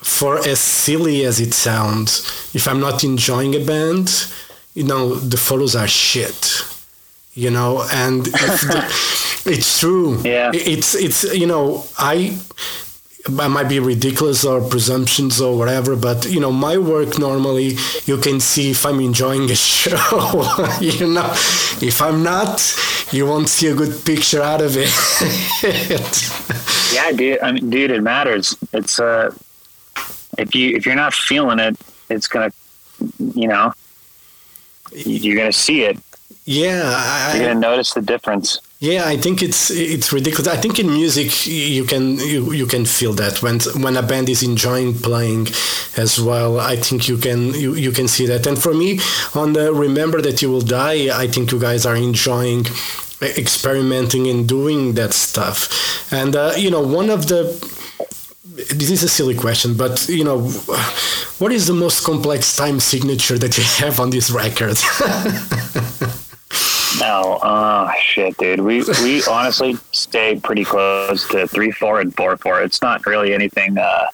for as silly as it sounds, if I'm not enjoying a band, you know, the photos are shit. You know, and the, it's true. Yeah. It's it's you know, I I might be ridiculous or presumptions or whatever, but you know, my work normally you can see if I'm enjoying a show. you know, if I'm not, you won't see a good picture out of it. yeah, dude, I mean, dude, it matters. It's uh, if you if you're not feeling it, it's gonna, you know, you're gonna see it. Yeah, I, You're gonna notice the difference. Yeah, I think it's it's ridiculous. I think in music you can you, you can feel that when when a band is enjoying playing as well. I think you can you, you can see that. And for me, on the Remember That You Will Die, I think you guys are enjoying experimenting and doing that stuff. And uh, you know, one of the this is a silly question, but you know, what is the most complex time signature that you have on this record? No, oh shit, dude. We we honestly stay pretty close to three four and four four. It's not really anything uh,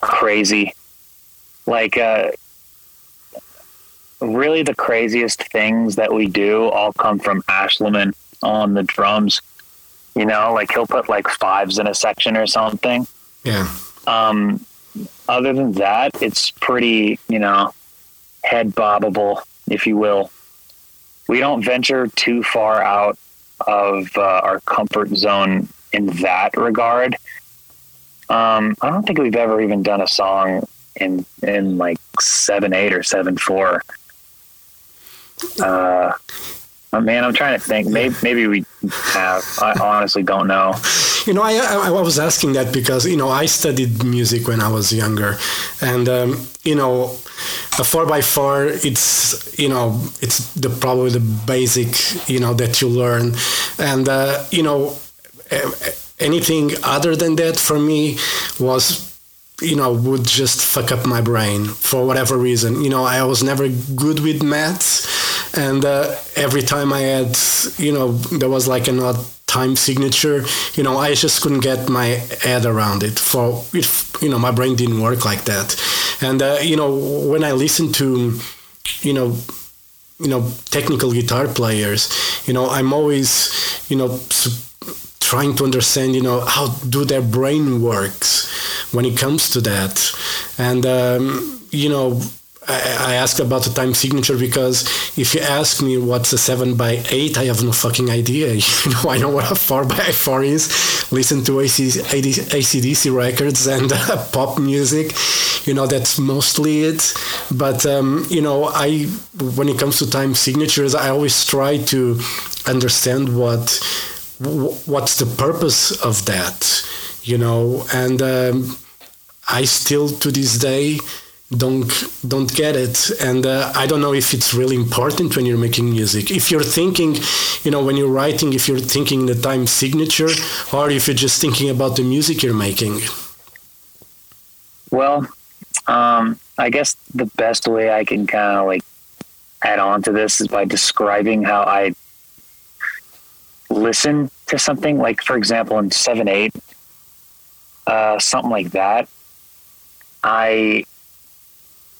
crazy. Like uh, really, the craziest things that we do all come from Aeschliman on the drums. You know, like he'll put like fives in a section or something. yeah, Um, other than that, it's pretty, you know, head bobbable, if you will. We don't venture too far out of uh, our comfort zone in that regard. Um, I don't think we've ever even done a song in in like seven eight or seven four. Uh, oh, man, I'm trying to think. Maybe maybe we have. I honestly don't know. You know, I, I, I was asking that because you know I studied music when I was younger, and um, you know, a four by four, it's you know, it's the probably the basic you know that you learn, and uh, you know, anything other than that for me was you know would just fuck up my brain for whatever reason. You know i was never good with maths and uh, every time i had you know there was like an odd time signature you know i just couldn't get my head around it for if you know my brain didn't work like that and uh, you know when i listen to you know you know technical guitar players you know i'm always you know trying to understand you know how do their brain works when it comes to that. And, um, you know, I, asked about the time signature because if you ask me what's a 7 by 8 I have no fucking idea. You know, I know what a 4 by 4 is. Listen to AC, ACDC records and uh, pop music. You know, that's mostly it. But, um, you know, I when it comes to time signatures, I always try to understand what what's the purpose of that you know, and um, I still to this day don't don't get it. And uh, i don't know if it's really important when you're making music. If you're thinking you know when you're writing if you're thinking the time signature or if you're just thinking about the music you're making. Well um, i guess the best way i can kind of like add on to this is by describing how i listen to something. Like for example in 7-8 uh, something like that. I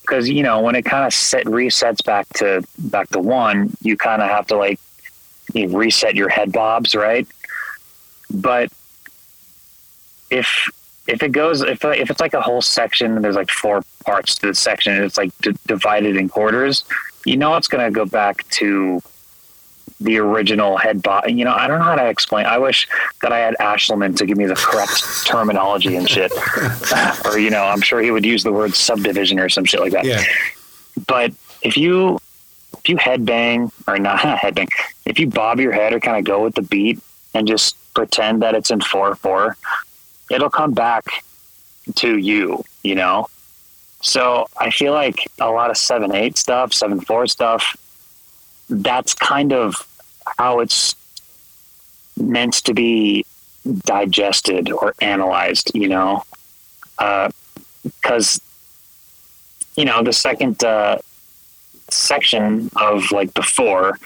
because you know when it kind of set resets back to back to one, you kind of have to like you reset your head bobs, right? But if if it goes if if it's like a whole section there's like four parts to the section and it's like d- divided in quarters, you know it's going to go back to the original head bot. You know, I don't know how to explain. I wish that I had Aeschliman to give me the correct terminology and shit. or, you know, I'm sure he would use the word subdivision or some shit like that. Yeah. But if you if you headbang or not headbang, if you bob your head or kind of go with the beat and just pretend that it's in four four, it'll come back to you, you know? So I feel like a lot of seven eight stuff, seven four stuff, that's kind of how it's meant to be digested or analyzed, you know, because, uh, you know, the second uh, section of like the four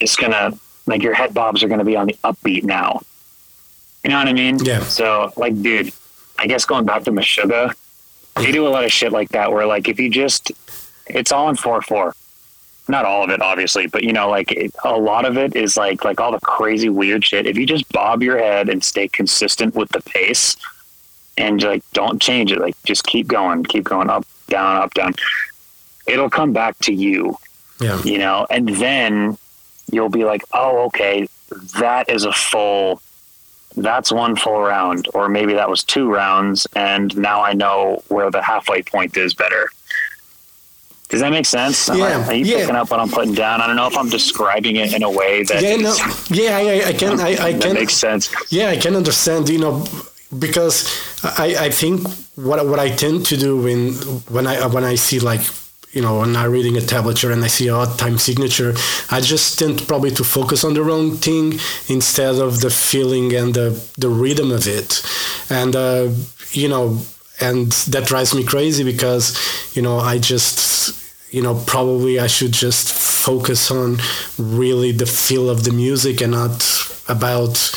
is going to, like, your head bobs are going to be on the upbeat now. You know what I mean? Yeah. So, like, dude, I guess going back to Meshuggah, they do a lot of shit like that where, like, if you just, it's all in 4 4 not all of it obviously but you know like it, a lot of it is like like all the crazy weird shit. If you just bob your head and stay consistent with the pace and like don't change it like just keep going keep going up down up down it'll come back to you. Yeah. You know and then you'll be like oh okay that is a full that's one full round or maybe that was two rounds and now i know where the halfway point is better does that make sense? Yeah. are you yeah. picking up what I'm putting down? I don't know if I'm describing it in a way that. Yeah, no, yeah, I, I can. I, I can. makes sense. Yeah, I can understand. You know, because I, I think what what I tend to do when when I when I see like you know when I'm reading a tablature and I see a odd time signature, I just tend probably to focus on the wrong thing instead of the feeling and the the rhythm of it, and uh, you know and that drives me crazy because you know I just you know probably I should just focus on really the feel of the music and not about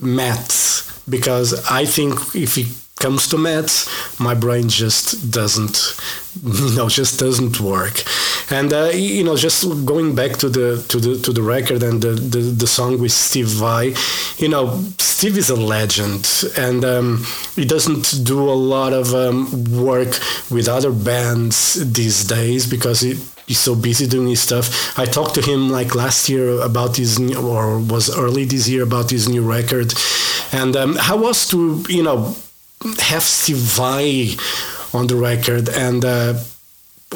maths. Because I think if it comes to maths my brain just doesn't you know just doesn't work. And uh, you know just going back to the to the to the record and the the, the song with steve vai you know steve is a legend. And um, he doesn't do a lot of um, work with other bands these days because he he's so busy doing his stuff. I talked to him like last year about his new, or was early this year about his new record, and um, how was to you know have Steve on the record. And uh,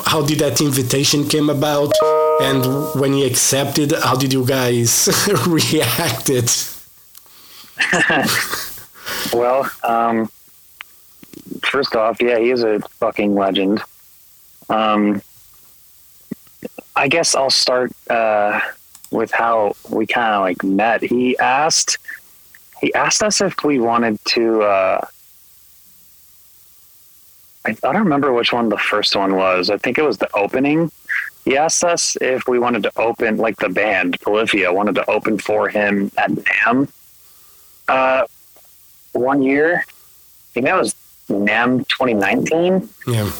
how did that invitation came about? And when he accepted, how did you guys react it? well, um, first off, yeah, he is a fucking legend. Um, I guess I'll start uh, with how we kind of like met. He asked, he asked us if we wanted to. Uh, I, I don't remember which one the first one was. I think it was the opening. He asked us if we wanted to open, like the band Polyphia wanted to open for him at NAMM. Uh, one year, I think that was NAMM 2019. Yeah.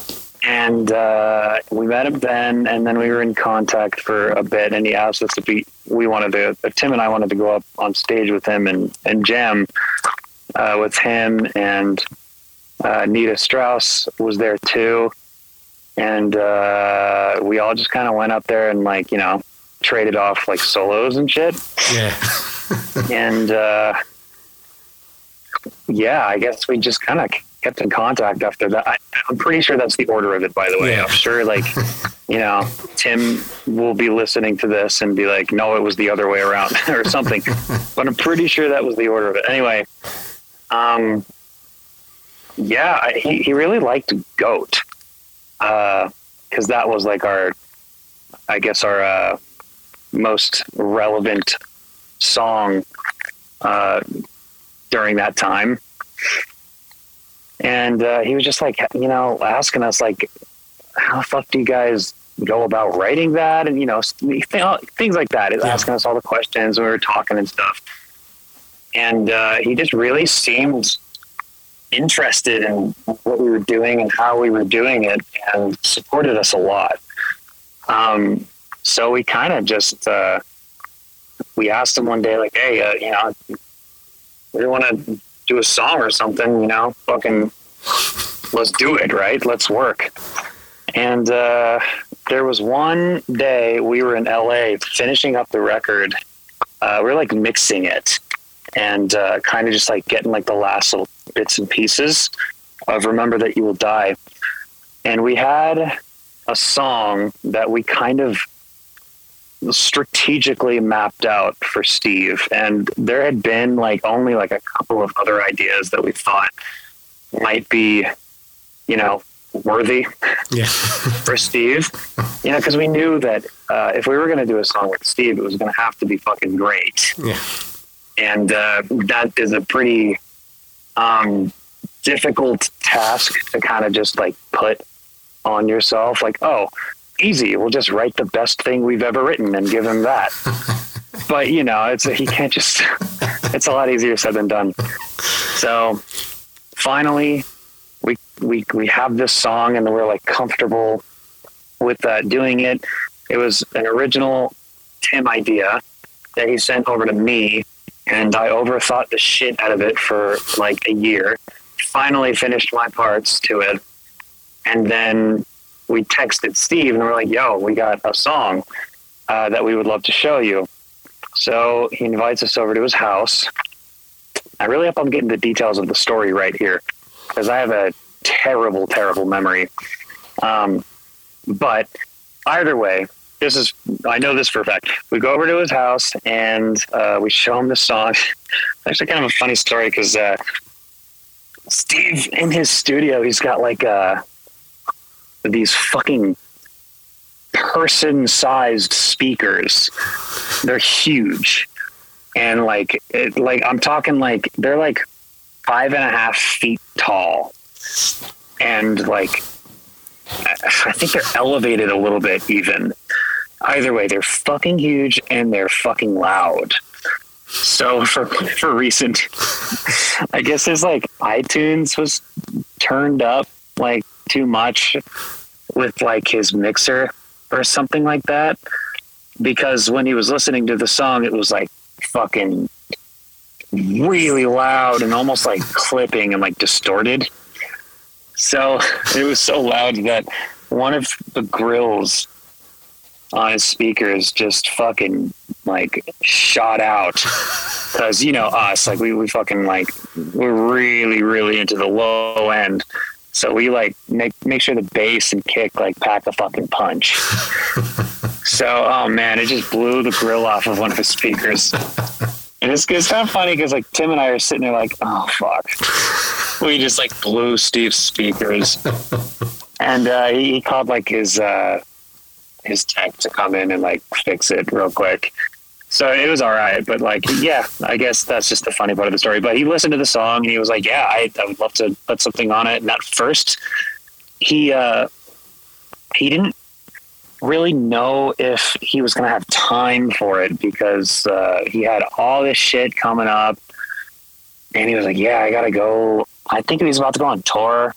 And uh, we met him then, and then we were in contact for a bit. And he asked us if we we wanted to. Uh, Tim and I wanted to go up on stage with him and and jam uh, with him, and uh, Nita Strauss was there too. And uh, we all just kind of went up there and like you know traded off like solos and shit. Yeah. and uh, yeah, I guess we just kind of kept in contact after that. I, am pretty sure that's the order of it, by the way. Yeah. I'm sure, like, you know, Tim will be listening to this and be like, no, it was the other way around or something. but I'm pretty sure that was the order of it. Anyway, um, yeah, I, he, he really liked Goat because that was like our, I guess, our uh, most relevant song uh, during that time. And uh, he was just like you know asking us like how the fuck do you guys go about writing that? And you know things like that. Yeah. asking us all the questions when we were talking and stuff. And uh, he just really seemed interested in what we were doing and how we were doing it and supported us a lot um, so we kind of just uh, we asked him one day like hey uh, you know we want to do a song or something, you know, fucking let's do it, right? Let's work. And uh, there was one day we were in LA finishing up the record. Uh, we were like mixing it and uh, kind of just like getting like the last little bits and pieces of Remember That You Will Die. And we had a song that we kind of strategically mapped out for Steve. And there had been like only like a couple of other ideas that we thought might be, you know, worthy yeah. for Steve. You know, because we knew that uh, if we were going to do a song with Steve, it was going to have to be fucking great. Yeah. And uh, that is a pretty um, difficult task to kind of just like put on yourself. Like, oh, easy. We'll just write the best thing we've ever written and give him that. but you know, it's he can't just. It's a lot easier said than done. So finally, we we we have this song and we're like comfortable with uh, doing it. It was an original Tim idea that he sent over to me, and I overthought the shit out of it for like a year. Finally, finished my parts to it, and then we texted Steve and we're like, yo, we got a song uh, that we would love to show you. So he invites us over to his house. I really hope I'm getting the details of the story right here because I have a terrible, terrible memory. Um, but either way, this is, I know this for a fact. We go over to his house and uh, we show him the song. Actually, kind of a funny story because uh, Steve in his studio, he's got like a, these fucking person sized speakers. They're huge. And like, it, like I'm talking like they're like five and a half feet tall. And like, I think they're elevated a little bit even. Either way, they're fucking huge and they're fucking loud. So for for recent, I guess there's like iTunes was turned up like too much with like his mixer or something like that because when he was listening to the song it was like fucking really loud and almost like clipping and like distorted so it was so loud that one of the grills on his speakers just fucking like shot out because you know us like we, we fucking like we're really really into the low end So we like make make sure the bass and kick like pack a fucking punch. so oh man, it just blew the grill off of one of the speakers. And it's, it's kind of funny because like Tim and I are sitting there like, oh fuck, we just like blew Steve's speakers, and uh, he, he called like his uh, his tech to come in and like fix it real quick. So it was all right, but like, yeah, I guess that's just the funny part of the story. But he listened to the song and he was like, "Yeah, I, I would love to put something on it." And at first, he uh, he didn't really know if he was going to have time for it because uh, he had all this shit coming up, and he was like, "Yeah, I got to go." I think he was about to go on tour.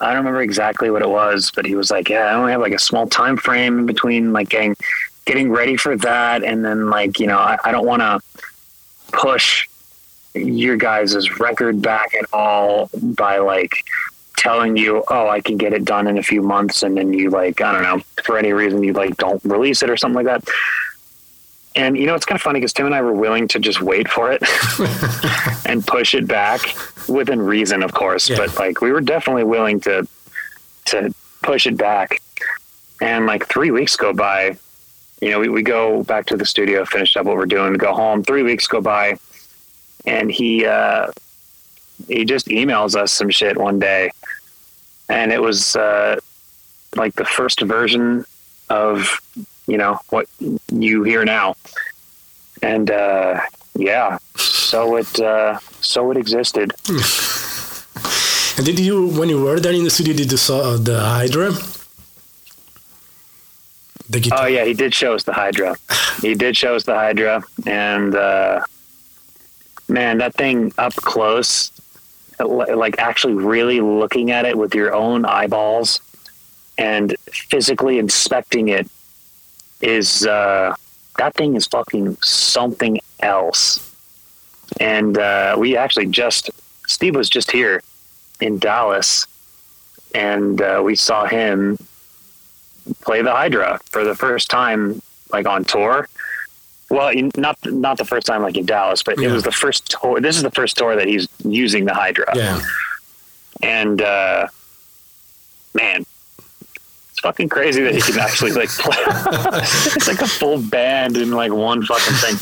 I don't remember exactly what it was, but he was like, "Yeah, I only have like a small time frame in between like getting." getting ready for that and then like you know i, I don't want to push your guys' record back at all by like telling you oh i can get it done in a few months and then you like i don't know for any reason you like don't release it or something like that and you know it's kind of funny because tim and i were willing to just wait for it and push it back within reason of course yeah. but like we were definitely willing to to push it back. And like three weeks go by. You know, we, we go back to the studio, finish up what we're doing, go home. Three weeks go by, and he uh, he just emails us some shit one day, and it was uh, like the first version of you know what you hear now, and uh, yeah, so it uh, so it existed. and did you, when you were there in the studio, did you saw the Hydra? The guitar. Oh yeah, he did show us the Hydra. he did show us the Hydra, and uh, man, that thing up close, like actually really looking at it with your own eyeballs and physically inspecting it is uh, that thing is fucking something else. And uh, we actually just Steve was just here in Dallas, and uh, we saw him play the Hydra for the first time, like on tour. Well, not not the first time like in Dallas, but yeah. it was the first tour. This is the first tour that he's using the Hydra. Yeah. And uh, man, fucking crazy that he can actually like play. it's like a full band in like one fucking thing.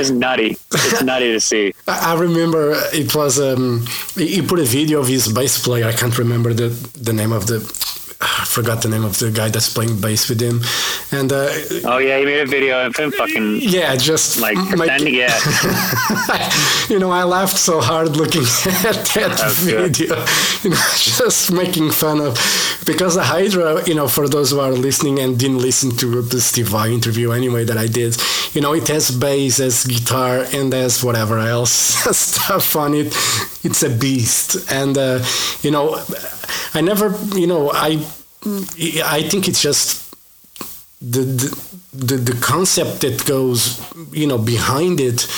It's nutty. It's nutty to see. I remember it was um, he put a video of his bass player. I can't remember the the name of the I forgot the name of the guy that's playing bass with him. And uh, oh yeah, he made a video of him fucking yeah, just like pretending. Yeah, you know, I laughed so hard looking at that video. Good. You know, just making fun of because the Hydra. You know, for those who are listening and didn't listen to the Steve Vai interview anyway that I did, you know, it has bass, as guitar, and has whatever else stuff on it. It's a beast, and uh, you know I never, you know, I I think it's just the, the the the concept that goes, you know, behind it,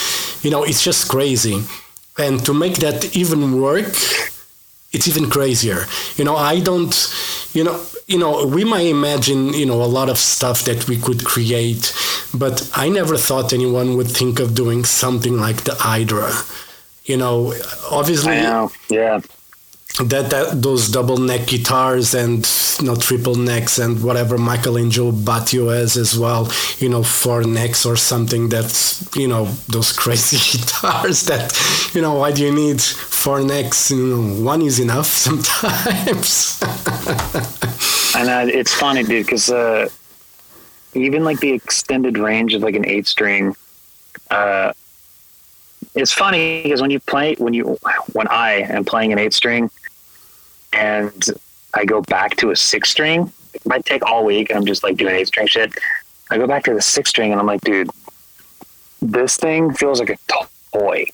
you know, it's just crazy, and to make that even work, it's even crazier. You know, I don't, you know, you know, we might imagine, you know, a lot of stuff that we could create, but I never thought anyone would think of doing something like the Hydra. You know, obviously, know. yeah. that, that those double neck guitars and you know triple necks and whatever Michael Angelo Batio has as well you know four necks or something that's you know those crazy guitars that you know why do you need four necks? You know one is enough sometimes. And uh, it's funny dude because uh, even like the extended range of like an eight string uh, it's funny because when you play when you when I am playing an eight string and I go back to a six string, it might take all week. I'm just like doing eight string shit. I go back to the six string and I'm like, dude, this thing feels like a toy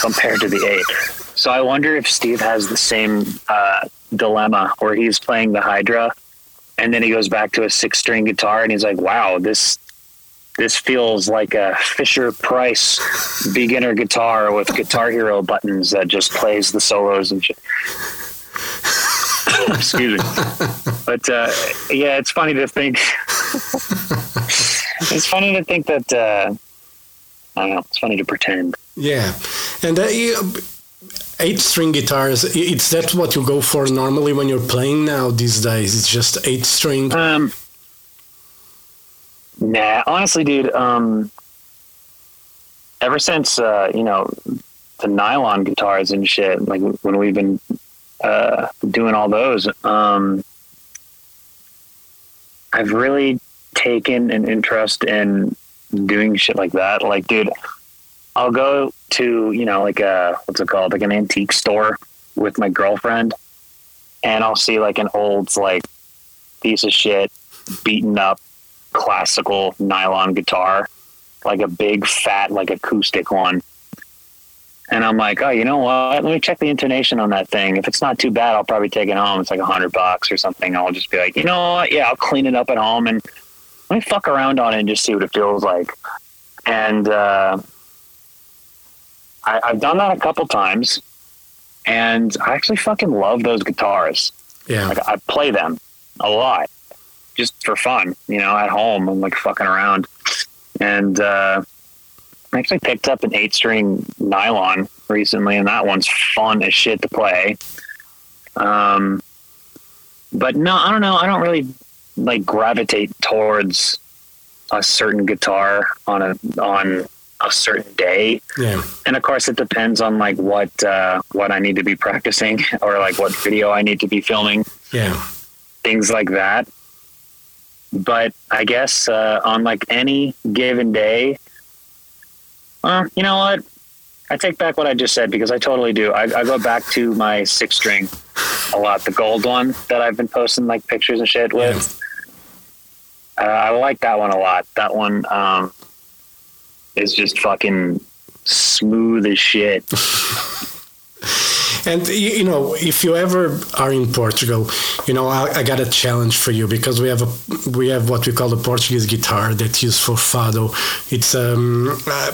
compared to the eight. So I wonder if Steve has the same uh, dilemma where he's playing the Hydra and then he goes back to a six string guitar and he's like, wow, this this feels like a Fisher Price beginner guitar with Guitar Hero buttons that just plays the solos and shit. Excuse me. But uh, yeah, it's funny to think. it's funny to think that. Uh, I don't know. It's funny to pretend. Yeah, and uh, eight string guitars. It's that what you go for normally when you're playing now these days. It's just eight string. Um, nah, honestly, dude. Um, ever since uh, you know the nylon guitars and shit, like when we've been uh, doing all those, um, I've really taken an interest in doing shit like that. Like, dude, I'll go to, you know, like a, what's it called? Like an antique store with my girlfriend and I'll see like an old, like, piece of shit, beaten up classical nylon guitar, like a big fat, like acoustic one. And I'm like, oh, you know what? Let me check the intonation on that thing. If it's not too bad, I'll probably take it home. It's like a hundred bucks or something. I'll just be like, you know what? Yeah, I'll clean it up at home and let me fuck around on it and just see what it feels like. And uh, I, I've done that a couple times, and I actually fucking love those guitars. Yeah. Like I play them a lot, just for fun. You know, at home, I'm like fucking around, and uh, I actually picked up an eight string nylon recently, and that one's fun as shit to play. Um, but no, I don't know. I don't really like gravitate towards a certain guitar on a on a certain day. Yeah. And of course, it depends on like what uh, what I need to be practicing or like what video I need to be filming, Yeah. things like that. But I guess uh, on like any given day, uh, you know what? I take back what I just said because I totally do. I, I go back to my six string a lot, the gold one that I've been posting like pictures and shit with. Uh, I like that one a lot. That one um, is just fucking smooth as shit. And you know, if you ever are in Portugal, you know, I, I got a challenge for you because we have a we have what we call the Portuguese guitar that's used for fado. It's um uh,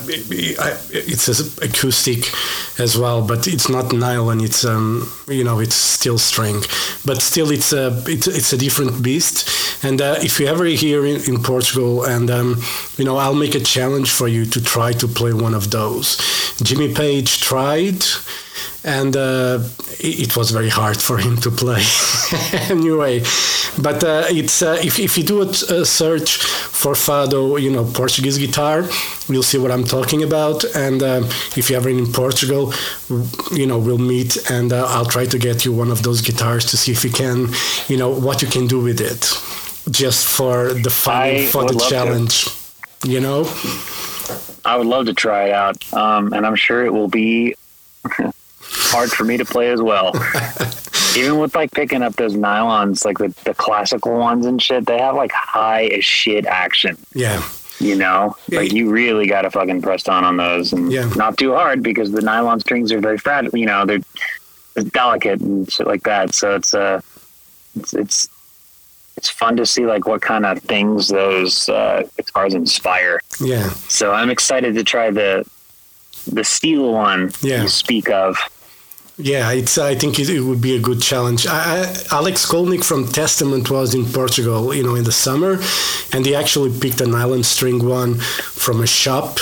it's acoustic as well, but it's not nylon. It's um you know it's steel string, but still it's a it's, it's a different beast. And uh, if you ever here in, in Portugal, and um, you know, I'll make a challenge for you to try to play one of those. Jimmy Page tried and uh, it, was very hard for him to play anyway. But uh, it's uh, if, if you do a, search for fado, you know Portuguese guitar, you'll see what I'm talking about. And um, if you're ever in Portugal, you know we'll meet, and uh, I'll try to get you one of those guitars to see if you can, you know, what you can do with it, just for the fun, for the love to. challenge. You know, I would love to try it out, um, and I'm sure it will be hard for me to play as well. Even with like picking up those nylons, like the, the classical ones and shit, they have like high as shit action. yeah, You know, Yeah. like you really got to fucking press on on those, and Yeah. not too hard because the nylon strings are very fragile. You know, they're delicate and shit like that. So it's uh, it's it's it's fun to see like what kind of things those uh, guitars inspire. yeah. So I'm excited to try the the steel one Yeah. you speak of. Yeah, it's. I think it, it would be a good challenge. I, I, Alex Skolnick from Testament was in Portugal, you know, in the summer, and he actually picked an island string one from a shop,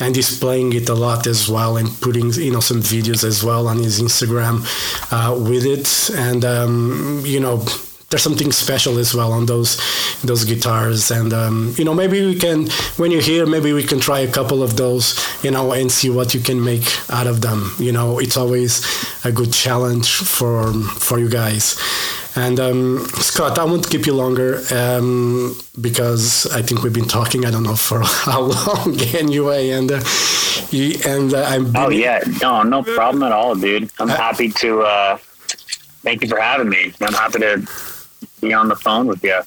and he's playing it a lot as well, and putting you know some videos as well on his Instagram uh, with it, and um, you know. There's something special as well on those those guitars, and um, you know maybe we can when you're here, maybe we can try a couple of those, you know, and see what you can make out of them. You know, it's always a good challenge for for you guys. And um, Scott, I won't keep you longer um, because I think we've been talking. I don't know for how long anyway, and uh, you, and uh, I'm. Oh yeah, no, no problem at all, dude. I'm happy to. uh Thank you for having me. I'm happy to be on the phone with you.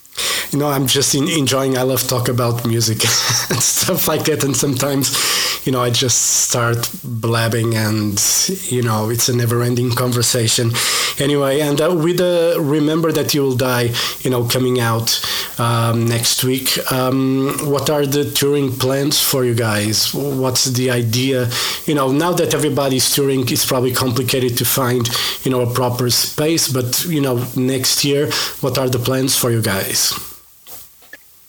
you know i'm just in, enjoying i love talk about music and stuff like that and sometimes you know i just start blabbing and you know it's a never ending conversation anyway and uh, with the remember that you will die you know coming out um, next week um, what are the touring plans for you guys what's the idea you know now that everybody's touring it's probably complicated to find you know a proper space but you know next year what are the plans for you guys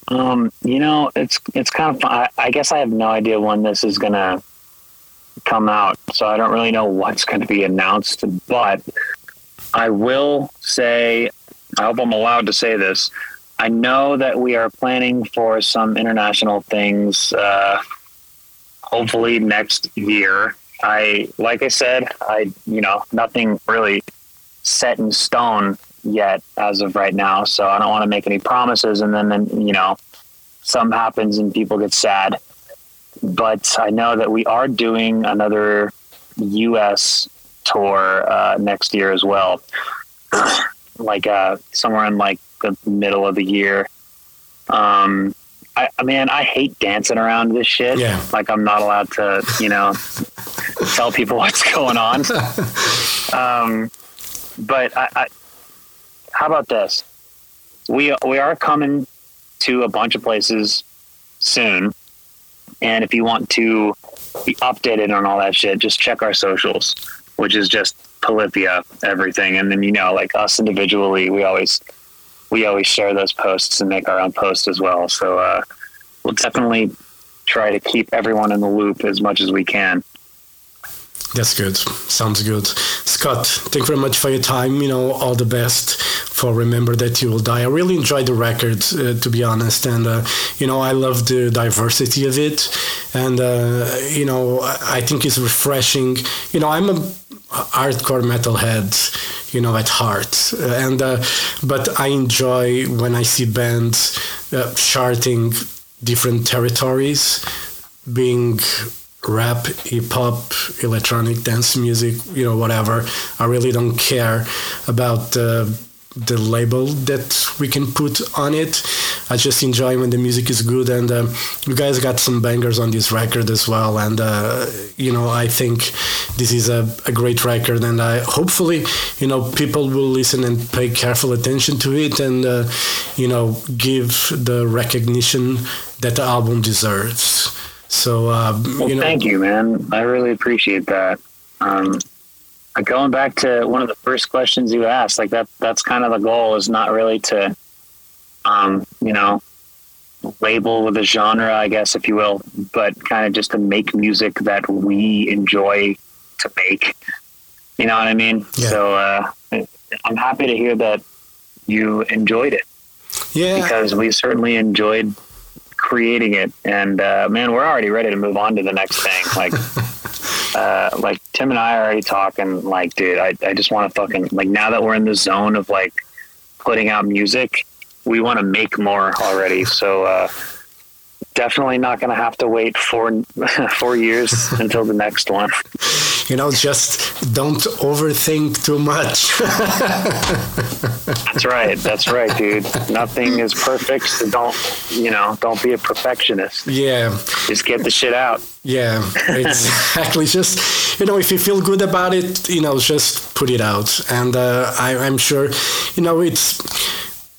Um, you know, it's it's kind of. I, I guess I have no idea when this is gonna come out, so I don't really know what's going to be announced. But I will say, I hope I'm allowed to say this. I know that we are planning for some international things. Uh, hopefully next year. I like I said, I you know nothing really set in stone yet as of right now. So I don't want to make any promises, and then then you know something happens and people get sad. But I know that we are doing another U.S. tour uh, next year as well, like uh, somewhere in like the middle of the year. Um, I, I mean, I hate dancing around this shit. Yeah. Like I'm not allowed to, you know, tell people what's going on. um, but I, I, how about this? We we are coming to a bunch of places soon, and if you want to be updated on all that shit, just check our socials, which is just Polyphia everything, and then you know, like us individually, we always we always share those posts and make our own posts as well. So uh, we'll definitely try to keep everyone in the loop as much as we can. That's good. Sounds good. Scott, thank you very much for your time. You know, all the best for Remember That You Will Die. I really enjoyed the record, uh, to be honest. And, uh, you know, I love the diversity of it. And, uh, you know, I think it's refreshing. You know, I'm a hardcore metalhead, you know, at heart. And, uh, but I enjoy when I see bands uh, charting different territories, being rap, hip hop, electronic dance music, you know, whatever. I really don't care about uh, the label that we can put on it. I just enjoy when the music is good, and uh, you guys got some bangers on this record as well. And uh, you know, I think this is a, a great record, and I hopefully, you know, people will listen and pay careful attention to it, and uh, you know, give the recognition that the album deserves. So, uh, well, you know, thank you, man. I really appreciate that. Um, going back to one of the first questions you asked, like that, that's kind of the goal is not really to, um, you know, label with a genre, I guess, if you will, but kind of just to make music that we enjoy to make. You know what I mean? Yeah. So, uh, I'm happy to hear that you enjoyed it yeah, because we certainly enjoyed creating it. And uh, man, we're already ready to move on to the next thing. Like, uh, like Tim and I are already talking. Like, dude, I, I just want to fucking like now that we're in the zone of like putting out music, we want to make more already. So. Uh, Definitely not going to have to wait four four years until the next one. you know, just don't overthink too much. That's right. That's right, dude. Nothing is perfect. So don't, you know, don't be a perfectionist. yeah, Just get the shit out. yeah, exactly. just you know, if you feel good about it, you know, just put it out. And uh, I, I'm sure, you know, it's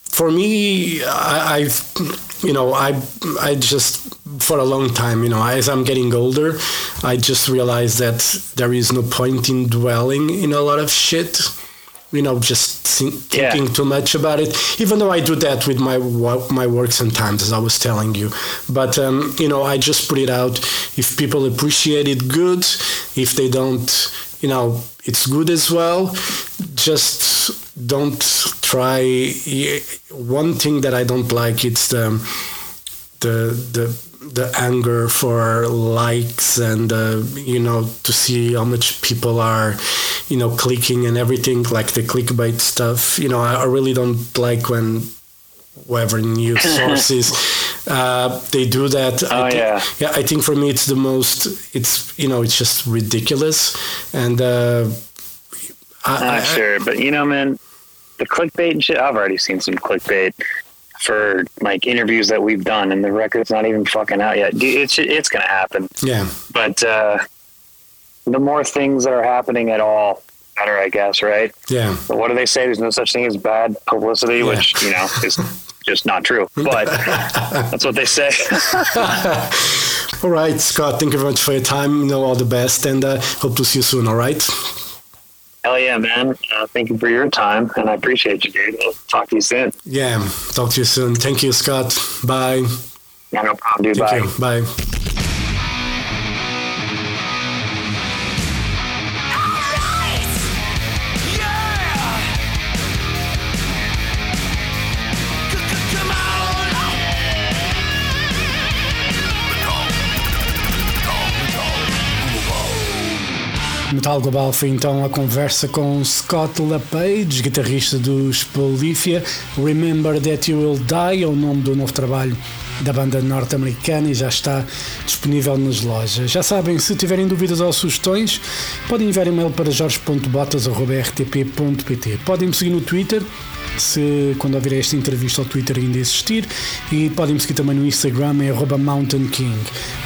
for me. I, I've, you know, I, I just for a long time, you know, as I'm getting older, I just realized that there is no point in dwelling in a lot of shit. You know, just think, Yeah. thinking too much about it. Even though I do that with my my work sometimes, as I was telling you. But um, you know, I just put it out. If people appreciate it, good. If they don't, you know, it's good as well. Just don't try. One thing that I don't like it's the the the the anger for likes and uh, you know to see how much people are you know clicking and everything like the clickbait stuff you know i, I really don't like when whatever news sources uh, they do that Oh, I thi- yeah. yeah i think for me it's the most it's you know it's just ridiculous and uh, I, I- sure, but you know, man, the clickbait and shit. I've already seen some clickbait for like interviews that we've done, and the record's not even fucking out yet. Dude, It's it's gonna happen. yeah But uh, the more things that are happening at all, better, I guess. Right? yeah But what do they say? There's no such thing as bad publicity, Yeah. which you know is just not true. But that's what they say. all right scott thank you very much for your time you know all the best and uh, hope to see you soon all right Hell yeah, man! Uh, thank you for your time, and I appreciate you, dude. I'll talk to you soon. yeah talk to you soon thank you scott bye Yeah, no problem, dude. Thank Bye. you. Bye. Metal Global foi então a conversa com Scott LaPage, guitarrista dos Polyphia. Remember That You Will Die é o nome do novo trabalho da banda norte-americana e já está disponível nas lojas. Já sabem, se tiverem dúvidas ou sugestões, podem enviar e-mail para jorge.botas.rtp.pt. Podem me seguir no Twitter, se quando ouvir esta entrevista ao Twitter ainda existir, e podem me seguir também no Instagram, é Mountain King.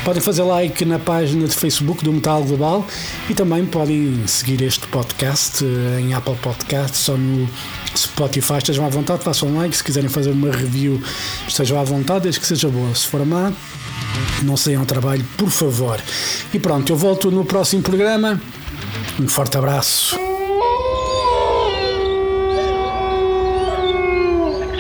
Podem fazer like na página de Facebook do Metal Global e também podem seguir este podcast eh, em Apple Podcasts ou no Spotify. Estejam à vontade, façam like. Se quiserem fazer uma review, estejam à vontade, desde que seja boa. Se for má, não saiam ao trabalho, por favor. E pronto, eu volto no próximo programa. Um forte abraço.